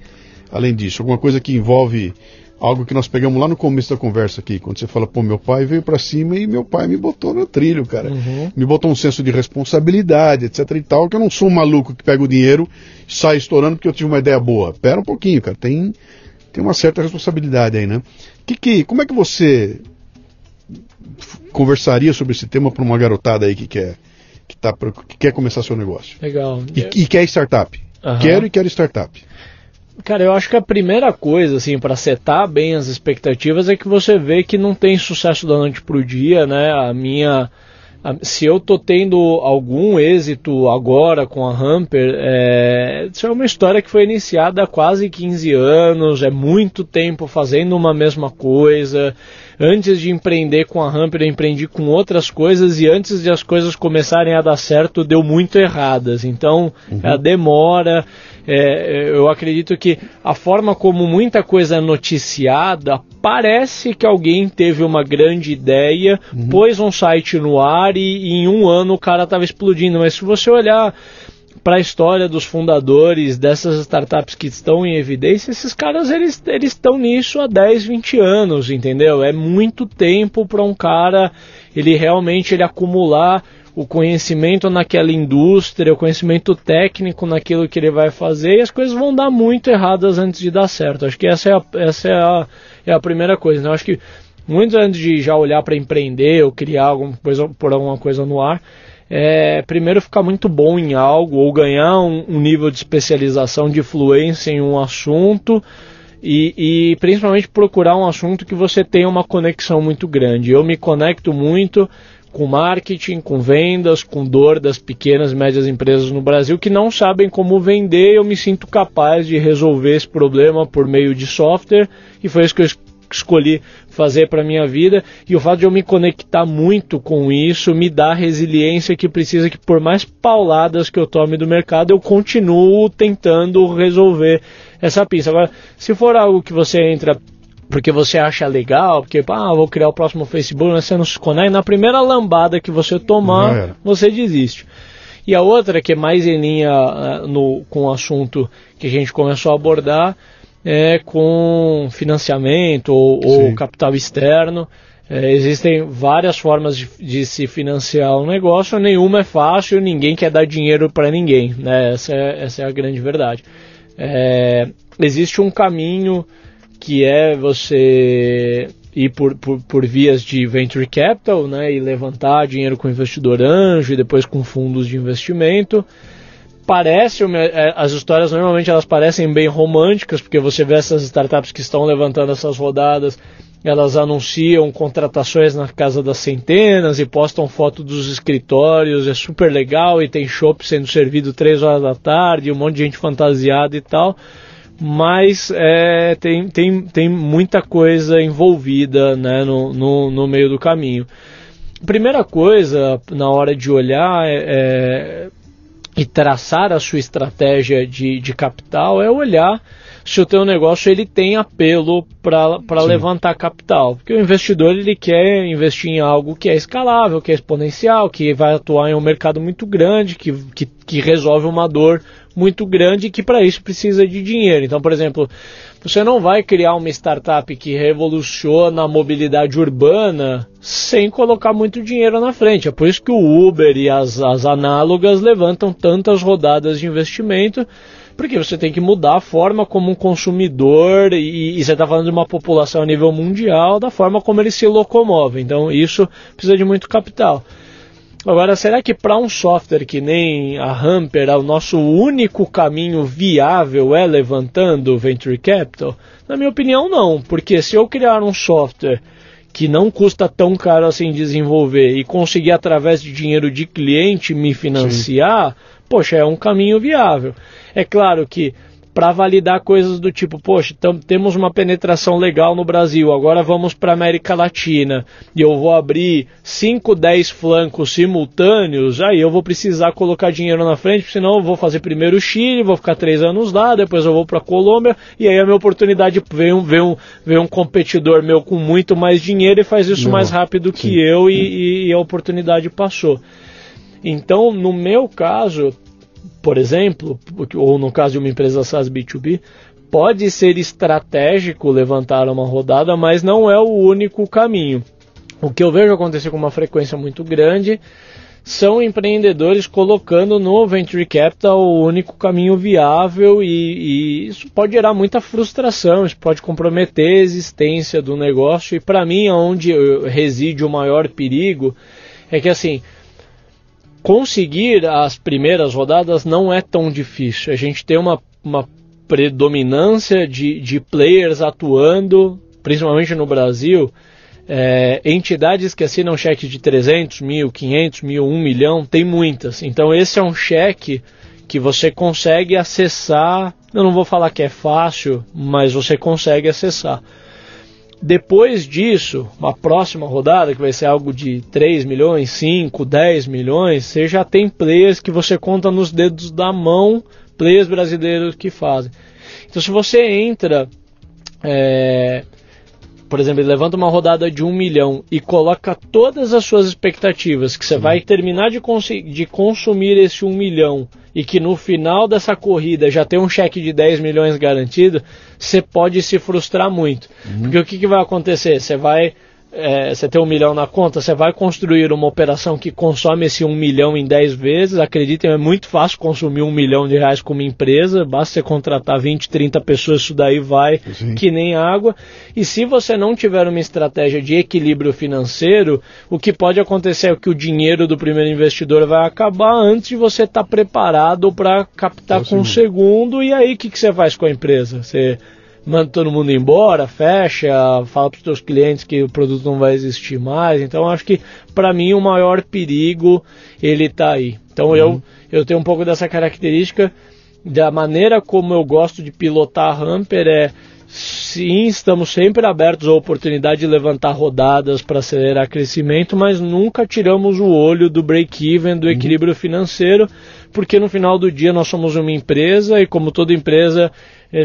além disso, alguma coisa que envolve algo que nós pegamos lá no começo da conversa aqui, quando você fala, pô, meu pai veio para cima e meu pai me botou no trilho, cara. Uhum. Me botou um senso de responsabilidade, etc e tal, que eu não sou um maluco que pega o dinheiro e sai estourando porque eu tive uma ideia boa. Pera um pouquinho, cara, tem tem uma certa responsabilidade aí, né? Que, que, como é que você conversaria sobre esse tema para uma garotada aí que quer, que, tá, que quer começar seu negócio? Legal. E, e quer startup. Uhum. Quero e quero startup. Cara, eu acho que a primeira coisa, assim, para setar bem as expectativas é que você vê que não tem sucesso da noite pro dia, né? A minha se eu tô tendo algum êxito agora com a Hamper, é, isso é uma história que foi iniciada há quase 15 anos, é muito tempo fazendo uma mesma coisa. Antes de empreender com a Hamper, eu empreendi com outras coisas e antes de as coisas começarem a dar certo, deu muito erradas. Então, uhum. a demora. É, eu acredito que a forma como muita coisa é noticiada parece que alguém teve uma grande ideia, uhum. pôs um site no ar e, e em um ano o cara estava explodindo. Mas se você olhar para a história dos fundadores dessas startups que estão em evidência, esses caras eles eles estão nisso há 10, 20 anos, entendeu? É muito tempo para um cara ele realmente ele acumular o conhecimento naquela indústria, o conhecimento técnico naquilo que ele vai fazer, e as coisas vão dar muito erradas antes de dar certo. Acho que essa é a, essa é a, é a primeira coisa. Né? Acho que muito antes de já olhar para empreender ou criar alguma coisa, por alguma coisa no ar, é, primeiro ficar muito bom em algo ou ganhar um, um nível de especialização, de fluência em um assunto. E, e, principalmente procurar um assunto que você tenha uma conexão muito grande. Eu me conecto muito com marketing, com vendas, com dor das pequenas e médias empresas no Brasil que não sabem como vender. Eu me sinto capaz de resolver esse problema por meio de software e foi isso que eu escolhi fazer para minha vida e o fato de eu me conectar muito com isso me dá a resiliência que precisa que por mais pauladas que eu tome do mercado eu continuo tentando resolver essa pista. Agora, se for algo que você entra porque você acha legal, porque ah, vou criar o próximo Facebook, mas você não se conecta, na primeira lambada que você tomar, você desiste. E a outra, que é mais em linha uh, no, com o assunto que a gente começou a abordar, é com financiamento ou, ou capital externo. É, existem várias formas de, de, se financiar um negócio, nenhuma é fácil, ninguém quer dar dinheiro para ninguém. Né? Essa, é, essa é a grande verdade. É, existe um caminho que é você ir por, por, por, vias de venture capital, né, e levantar dinheiro com investidor anjo e depois com fundos de investimento. Parece, é, as histórias normalmente elas parecem bem românticas, porque você vê essas startups que estão levantando essas rodadas, elas anunciam contratações na casa das centenas e postam foto dos escritórios, é super legal e tem shopping sendo servido três horas da tarde, um monte de gente fantasiada e tal mas é, tem, tem, tem muita coisa envolvida né, no, no, no, meio do caminho. Primeira coisa, na hora de olhar é, é, e traçar a sua estratégia de, de capital, é olhar se o teu negócio ele tem apelo para levantar capital. Porque o investidor ele quer investir em algo que é escalável, que é exponencial, que vai atuar em um mercado muito grande, que, que, que resolve uma dor muito grande que para isso precisa de dinheiro. Então, por exemplo, você não vai criar uma startup que revoluciona a mobilidade urbana sem colocar muito dinheiro na frente. É por isso que o Uber e as, as análogas levantam tantas rodadas de investimento, porque você tem que mudar a forma como um consumidor, e, e você está falando de uma população a nível mundial, da forma como ele se locomove. Então, isso precisa de muito capital. Agora, será que para um software que nem a Hamper, o nosso único caminho viável é levantando Venture Capital? Na minha opinião, não, porque se eu criar um software que não custa tão caro assim desenvolver e conseguir através de dinheiro de cliente me financiar, Sim. poxa, é um caminho viável. É claro que para validar coisas do tipo, poxa, temos uma penetração legal no Brasil, agora vamos para América Latina e eu vou abrir 5, 10 flancos simultâneos, aí eu vou precisar colocar dinheiro na frente, senão eu vou fazer primeiro o Chile, vou ficar três anos lá, depois eu vou para Colômbia e aí a minha oportunidade vem um, vem, um, vem um competidor meu com muito mais dinheiro e faz isso Não. mais rápido que Sim. eu e, e a oportunidade passou. Então, no meu caso, por exemplo, ou no caso de uma empresa SaaS B2B, pode ser estratégico levantar uma rodada, mas não é o único caminho. O que eu vejo acontecer com uma frequência muito grande são empreendedores colocando no venture capital o único caminho viável e, e isso pode gerar muita frustração, isso pode comprometer a existência do negócio e para mim onde reside o maior perigo é que assim conseguir as primeiras rodadas não é tão difícil. A gente tem uma, uma predominância de, de players atuando, principalmente no Brasil. É, entidades que assinam cheque de 300 mil, 500 mil, 1 milhão, tem muitas. Então, esse é um cheque que você consegue acessar. Eu não vou falar que é fácil, mas você consegue acessar. Depois disso, uma próxima rodada, que vai ser algo de 3 milhões, 5, 10 milhões, você já tem players que você conta nos dedos da mão, players brasileiros que fazem. Então, se você entra, é, por exemplo, ele levanta uma rodada de 1 milhão e coloca todas as suas expectativas, que você vai terminar de, de consumir esse 1 milhão e que no final dessa corrida já tem um cheque de 10 milhões garantido, você pode se frustrar muito. Uhum. Porque o que, que vai acontecer? Você vai é, você tem um milhão na conta, você vai construir uma operação que consome esse um milhão em 10 vezes. Acreditem, é muito fácil consumir um milhão de reais como empresa, basta você contratar 20, 30 pessoas, isso daí vai Sim. que nem água. E se você não tiver uma estratégia de equilíbrio financeiro, o que pode acontecer é que o dinheiro do primeiro investidor vai acabar antes de você estar tá preparado para captar com o segundo, e aí o que, que você faz com a empresa? Você manda todo mundo embora, fecha, fala para os seus clientes que o produto não vai existir mais. Então acho que para mim o maior perigo ele está aí. Então uhum. eu eu tenho um pouco dessa característica da maneira como eu gosto de pilotar a Hamper é sim, estamos sempre abertos à oportunidade de levantar rodadas para acelerar crescimento, mas nunca tiramos o olho do break-even, do uhum. equilíbrio financeiro, porque no final do dia nós somos uma empresa e, como toda empresa,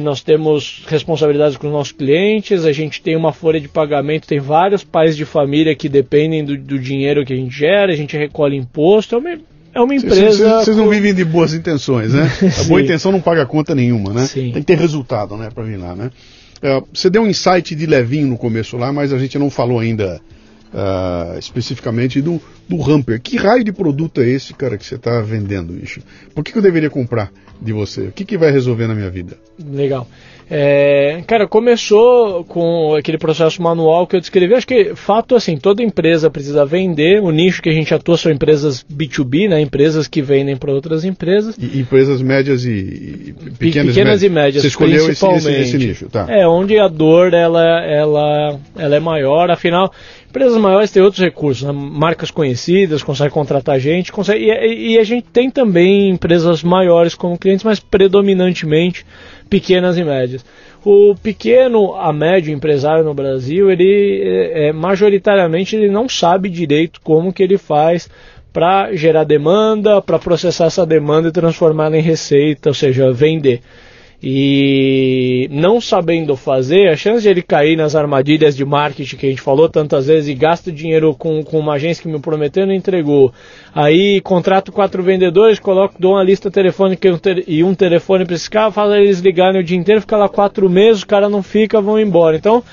nós temos responsabilidades com os nossos clientes, a gente tem uma folha de pagamento, tem vários pais de família que dependem do, do dinheiro que a gente gera, a gente recolhe imposto, é uma, é uma empresa. Vocês não vivem de boas intenções, né? a boa intenção não paga conta nenhuma, né? Sim. Tem que ter resultado, né, para vir lá, né? Uh, você deu um insight de levinho no começo lá, mas a gente não falou ainda uh, especificamente do, do Hamper. Que raio de produto é esse, cara, que você está vendendo, bicho? Por que, que, eu deveria comprar de você? O que, que vai resolver na minha vida? Legal. É, cara, começou com aquele processo manual que eu descrevi. Acho que fato assim, toda empresa precisa vender. O nicho que a gente atua são empresas B2B, né? Empresas que vendem para outras empresas. E, empresas médias e, e pequenas, pequenas e médias. Você escolheu esse, esse, esse, nicho, tá? É onde a dor ela, ela, ela é maior. Afinal, empresas maiores têm outros recursos, né? marcas conhecidas, conseguem contratar gente, consegue, e, e a gente tem também empresas maiores como clientes, mas predominantemente pequenas e médias. O pequeno a médio empresário no Brasil, ele é, é, majoritariamente ele não sabe direito como que ele faz para gerar demanda, para processar essa demanda e transformá-la em receita, ou seja, vender. E não sabendo fazer, a chance de ele cair nas armadilhas de marketing que a gente falou tantas vezes e gasta dinheiro com, com uma agência que me prometeu e não entregou. Aí contrato quatro vendedores, coloco, dou uma lista telefônica e um telefone para esse cara, faz eles ligarem o dia inteiro, fica lá quatro meses, o cara não fica, vão embora. Então,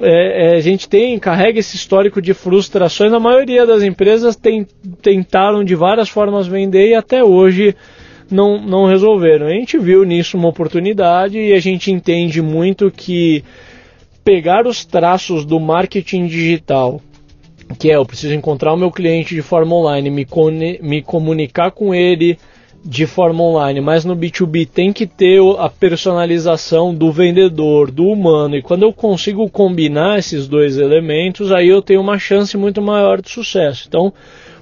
é, é, a gente tem, carrega esse histórico de frustrações. A maioria das empresas tem, tentaram de várias formas vender e até hoje não, não resolveram. A gente viu nisso uma oportunidade e a gente entende muito que pegar os traços do marketing digital, que é eu preciso encontrar o meu cliente de forma online, me, me comunicar com ele de forma online, mas no B2B tem que ter a personalização do vendedor, do humano, e quando eu consigo combinar esses dois elementos, aí eu tenho uma chance muito maior de sucesso. Então,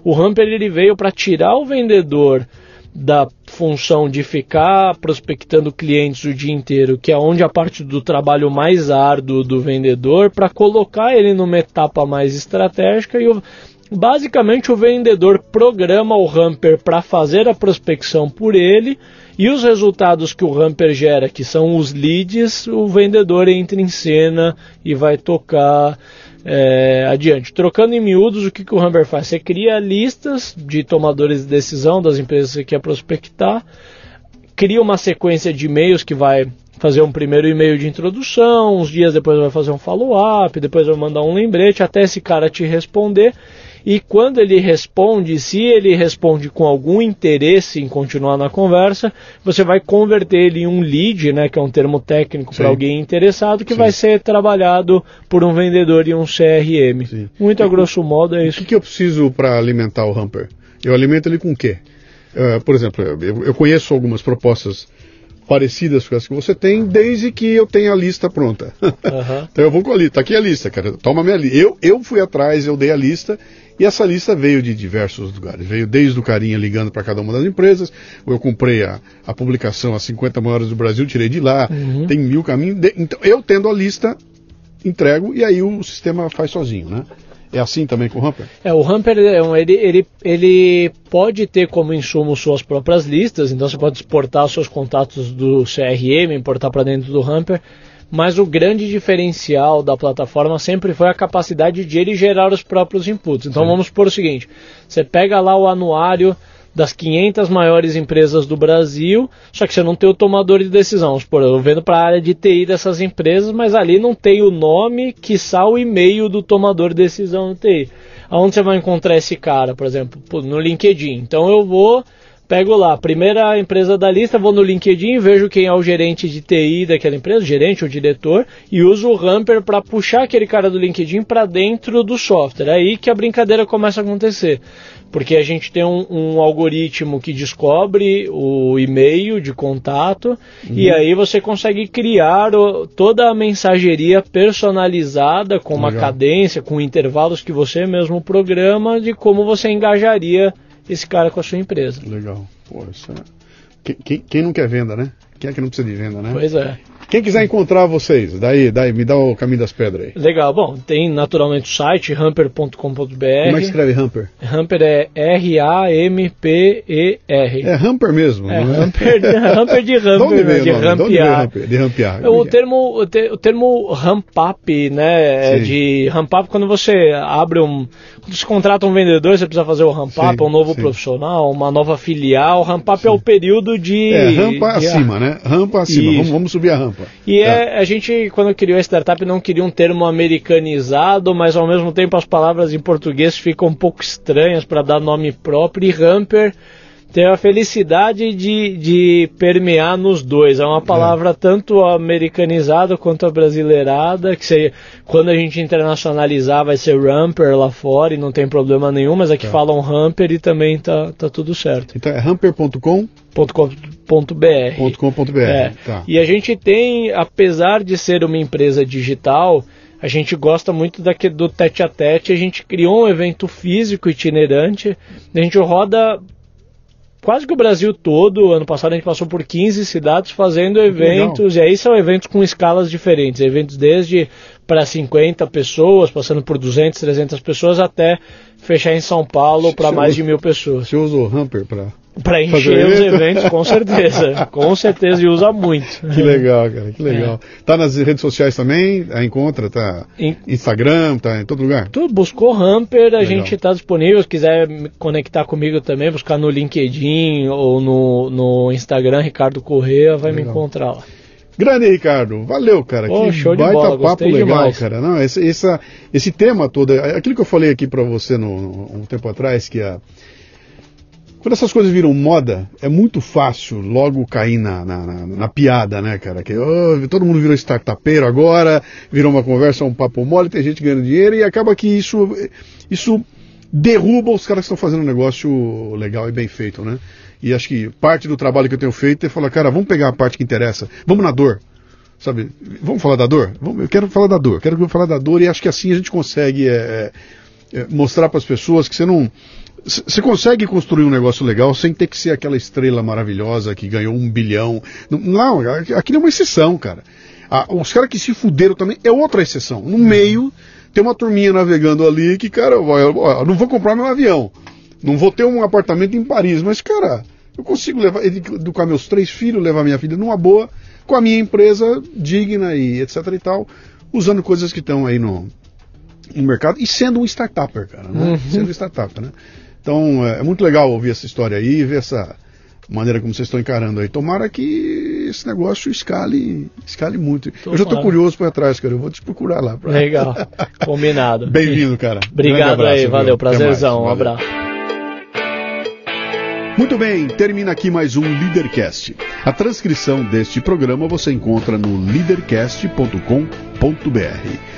o Hamper ele veio para tirar o vendedor da função de ficar prospectando clientes o dia inteiro, que é onde a parte do trabalho mais árduo do vendedor, para colocar ele numa etapa mais estratégica e o, basicamente o vendedor programa o Hamper para fazer a prospecção por ele e os resultados que o Hamper gera, que são os leads, o vendedor entra em cena e vai tocar é, adiante. Trocando em miúdos, o que, que o Humber faz? Você cria listas de tomadores de decisão das empresas que você quer prospectar, cria uma sequência de e-mails que vai fazer um primeiro e-mail de introdução, uns dias depois vai fazer um follow-up, depois vai mandar um lembrete até esse cara te responder e quando ele responde, se ele responde com algum interesse em continuar na conversa, você vai converter ele em um lead, né, que é um termo técnico para alguém interessado, que Sim. vai ser trabalhado por um vendedor e um CRM. Sim. Muito a grosso modo é isso. O que, que eu preciso para alimentar o Hamper? Eu alimento ele com o quê? Uh, por exemplo, eu, eu conheço algumas propostas parecidas com as que você tem, desde que eu tenha a lista pronta. Uhum. então eu vou com a lista, tá aqui a lista, cara, toma minha lista. Eu, eu fui atrás, eu dei a lista, e essa lista veio de diversos lugares. Veio desde o carinha ligando para cada uma das empresas, eu comprei a, a publicação As 50 Maiores do Brasil, tirei de lá, uhum. tem mil caminhos. De, então, eu tendo a lista, entrego, e aí o sistema faz sozinho, né? É assim também com o Hamper? É, o Hamper é ele, ele, ele pode ter como insumo suas próprias listas, então você pode exportar seus contatos do CRM, importar para dentro do Hamper, mas o grande diferencial da plataforma sempre foi a capacidade de ele gerar os próprios inputs. Então Sim. vamos por o seguinte: você pega lá o anuário das 500 maiores empresas do Brasil, só que você não tem o tomador de decisão. Por eu vendo para a área de TI dessas empresas, mas ali não tem o nome, que o e-mail do tomador de decisão do TI. Aonde você vai encontrar esse cara, por exemplo, no LinkedIn. Então eu vou pego lá, primeira empresa da lista, vou no LinkedIn, vejo quem é o gerente de TI daquela empresa, gerente ou diretor, e uso o Hamper para puxar aquele cara do LinkedIn para dentro do software. É aí que a brincadeira começa a acontecer. Porque a gente tem um, um algoritmo que descobre o e-mail de contato uhum. e aí você consegue criar o, toda a mensageria personalizada com uma Legal. cadência, com intervalos que você mesmo programa de como você engajaria esse cara com a sua empresa. Legal. Pô, isso é... quem, quem não quer venda, né? Quem é que não precisa de venda, né? Pois é. Quem quiser encontrar vocês, daí, daí, me dá o caminho das pedras aí. Legal, bom, tem naturalmente o site hamper.com.br. Como é que escreve Hamper? Hamper é R-A-M-P-E-R. É Hamper mesmo, é, não é? Hamper, hamper de Hamper, de, de rampear. De rampear. O termo, o, te, o termo ramp up, né, é de ramp up quando você abre um, quando você contrata um vendedor, você precisa fazer o ramp up, sim, um novo sim. profissional, uma nova filial. Ramp up sim. é o período de... É, rampa de, acima, né? Rampa acima, vamos, vamos subir a rampa. E tá. é, a gente, quando criou a startup, não queria um termo americanizado, mas ao mesmo tempo as palavras em português ficam um pouco estranhas para dar nome próprio. E Hamper tem a felicidade de, de permear nos dois. É uma palavra é. tanto americanizada quanto abrasileirada, que seria, quando a gente internacionalizar vai ser Ramper lá fora e não tem problema nenhum, mas aqui é. falam Hamper e também tá, tá tudo certo. Então é hamper.com? .com.br. .com.br. É. Tá. E a gente tem, apesar de ser uma empresa digital, a gente gosta muito daqui, do tete a tete. A gente criou um evento físico itinerante. A gente roda quase que o Brasil todo. Ano passado a gente passou por 15 cidades fazendo eventos. E aí são eventos com escalas diferentes. Eventos desde para 50 pessoas, passando por 200, 300 pessoas, até fechar em São Paulo para mais de mil pessoas. Você usa o Hamper para para encher os eventos, com certeza. com certeza, e usa muito. Que legal, cara, que legal. É. Tá nas redes sociais também? A encontra, tá? In... Instagram, tá em todo lugar? Tu buscou Hamper, a legal. gente tá disponível. Se quiser me conectar comigo também, buscar no LinkedIn ou no, no Instagram, Ricardo Correia, vai legal. me encontrar lá. Grande Ricardo, valeu, cara. Oh, que show de baita bola, papo legal, demais. cara. Não, esse, essa, esse tema todo, aquilo que eu falei aqui para você no, um tempo atrás, que a quando essas coisas viram moda, é muito fácil logo cair na, na, na, na piada, né, cara? Que oh, todo mundo virou startupeiro agora, virou uma conversa, um papo mole, tem gente ganhando dinheiro e acaba que isso, isso derruba os caras que estão fazendo um negócio legal e bem feito, né? E acho que parte do trabalho que eu tenho feito é falar, cara, vamos pegar a parte que interessa, vamos na dor, sabe? Vamos falar da dor? Eu quero falar da dor, quero falar da dor e acho que assim a gente consegue é, é, mostrar para as pessoas que você não você consegue construir um negócio legal sem ter que ser aquela estrela maravilhosa que ganhou um bilhão. Não, aquilo é uma exceção, cara. Ah, os caras que se fuderam também é outra exceção. No meio, tem uma turminha navegando ali que, cara, eu, não vou comprar meu avião. Não vou ter um apartamento em Paris, mas, cara, eu consigo levar, educar meus três filhos, levar minha filha numa boa, com a minha empresa digna e etc e tal, usando coisas que estão aí no, no mercado e sendo um startupper, cara, né? Uhum. Sendo um startup, né? Então é, é muito legal ouvir essa história aí e ver essa maneira como vocês estão encarando aí. Tomara que esse negócio escale, escale muito. Tô eu já estou curioso para trás, cara. Eu vou te procurar lá. Pra... Legal, combinado. Bem-vindo, cara. Obrigado abraço, aí, valeu, prazerzão, um abraço. Muito bem, termina aqui mais um Leadercast. A transcrição deste programa você encontra no leadercast.com.br.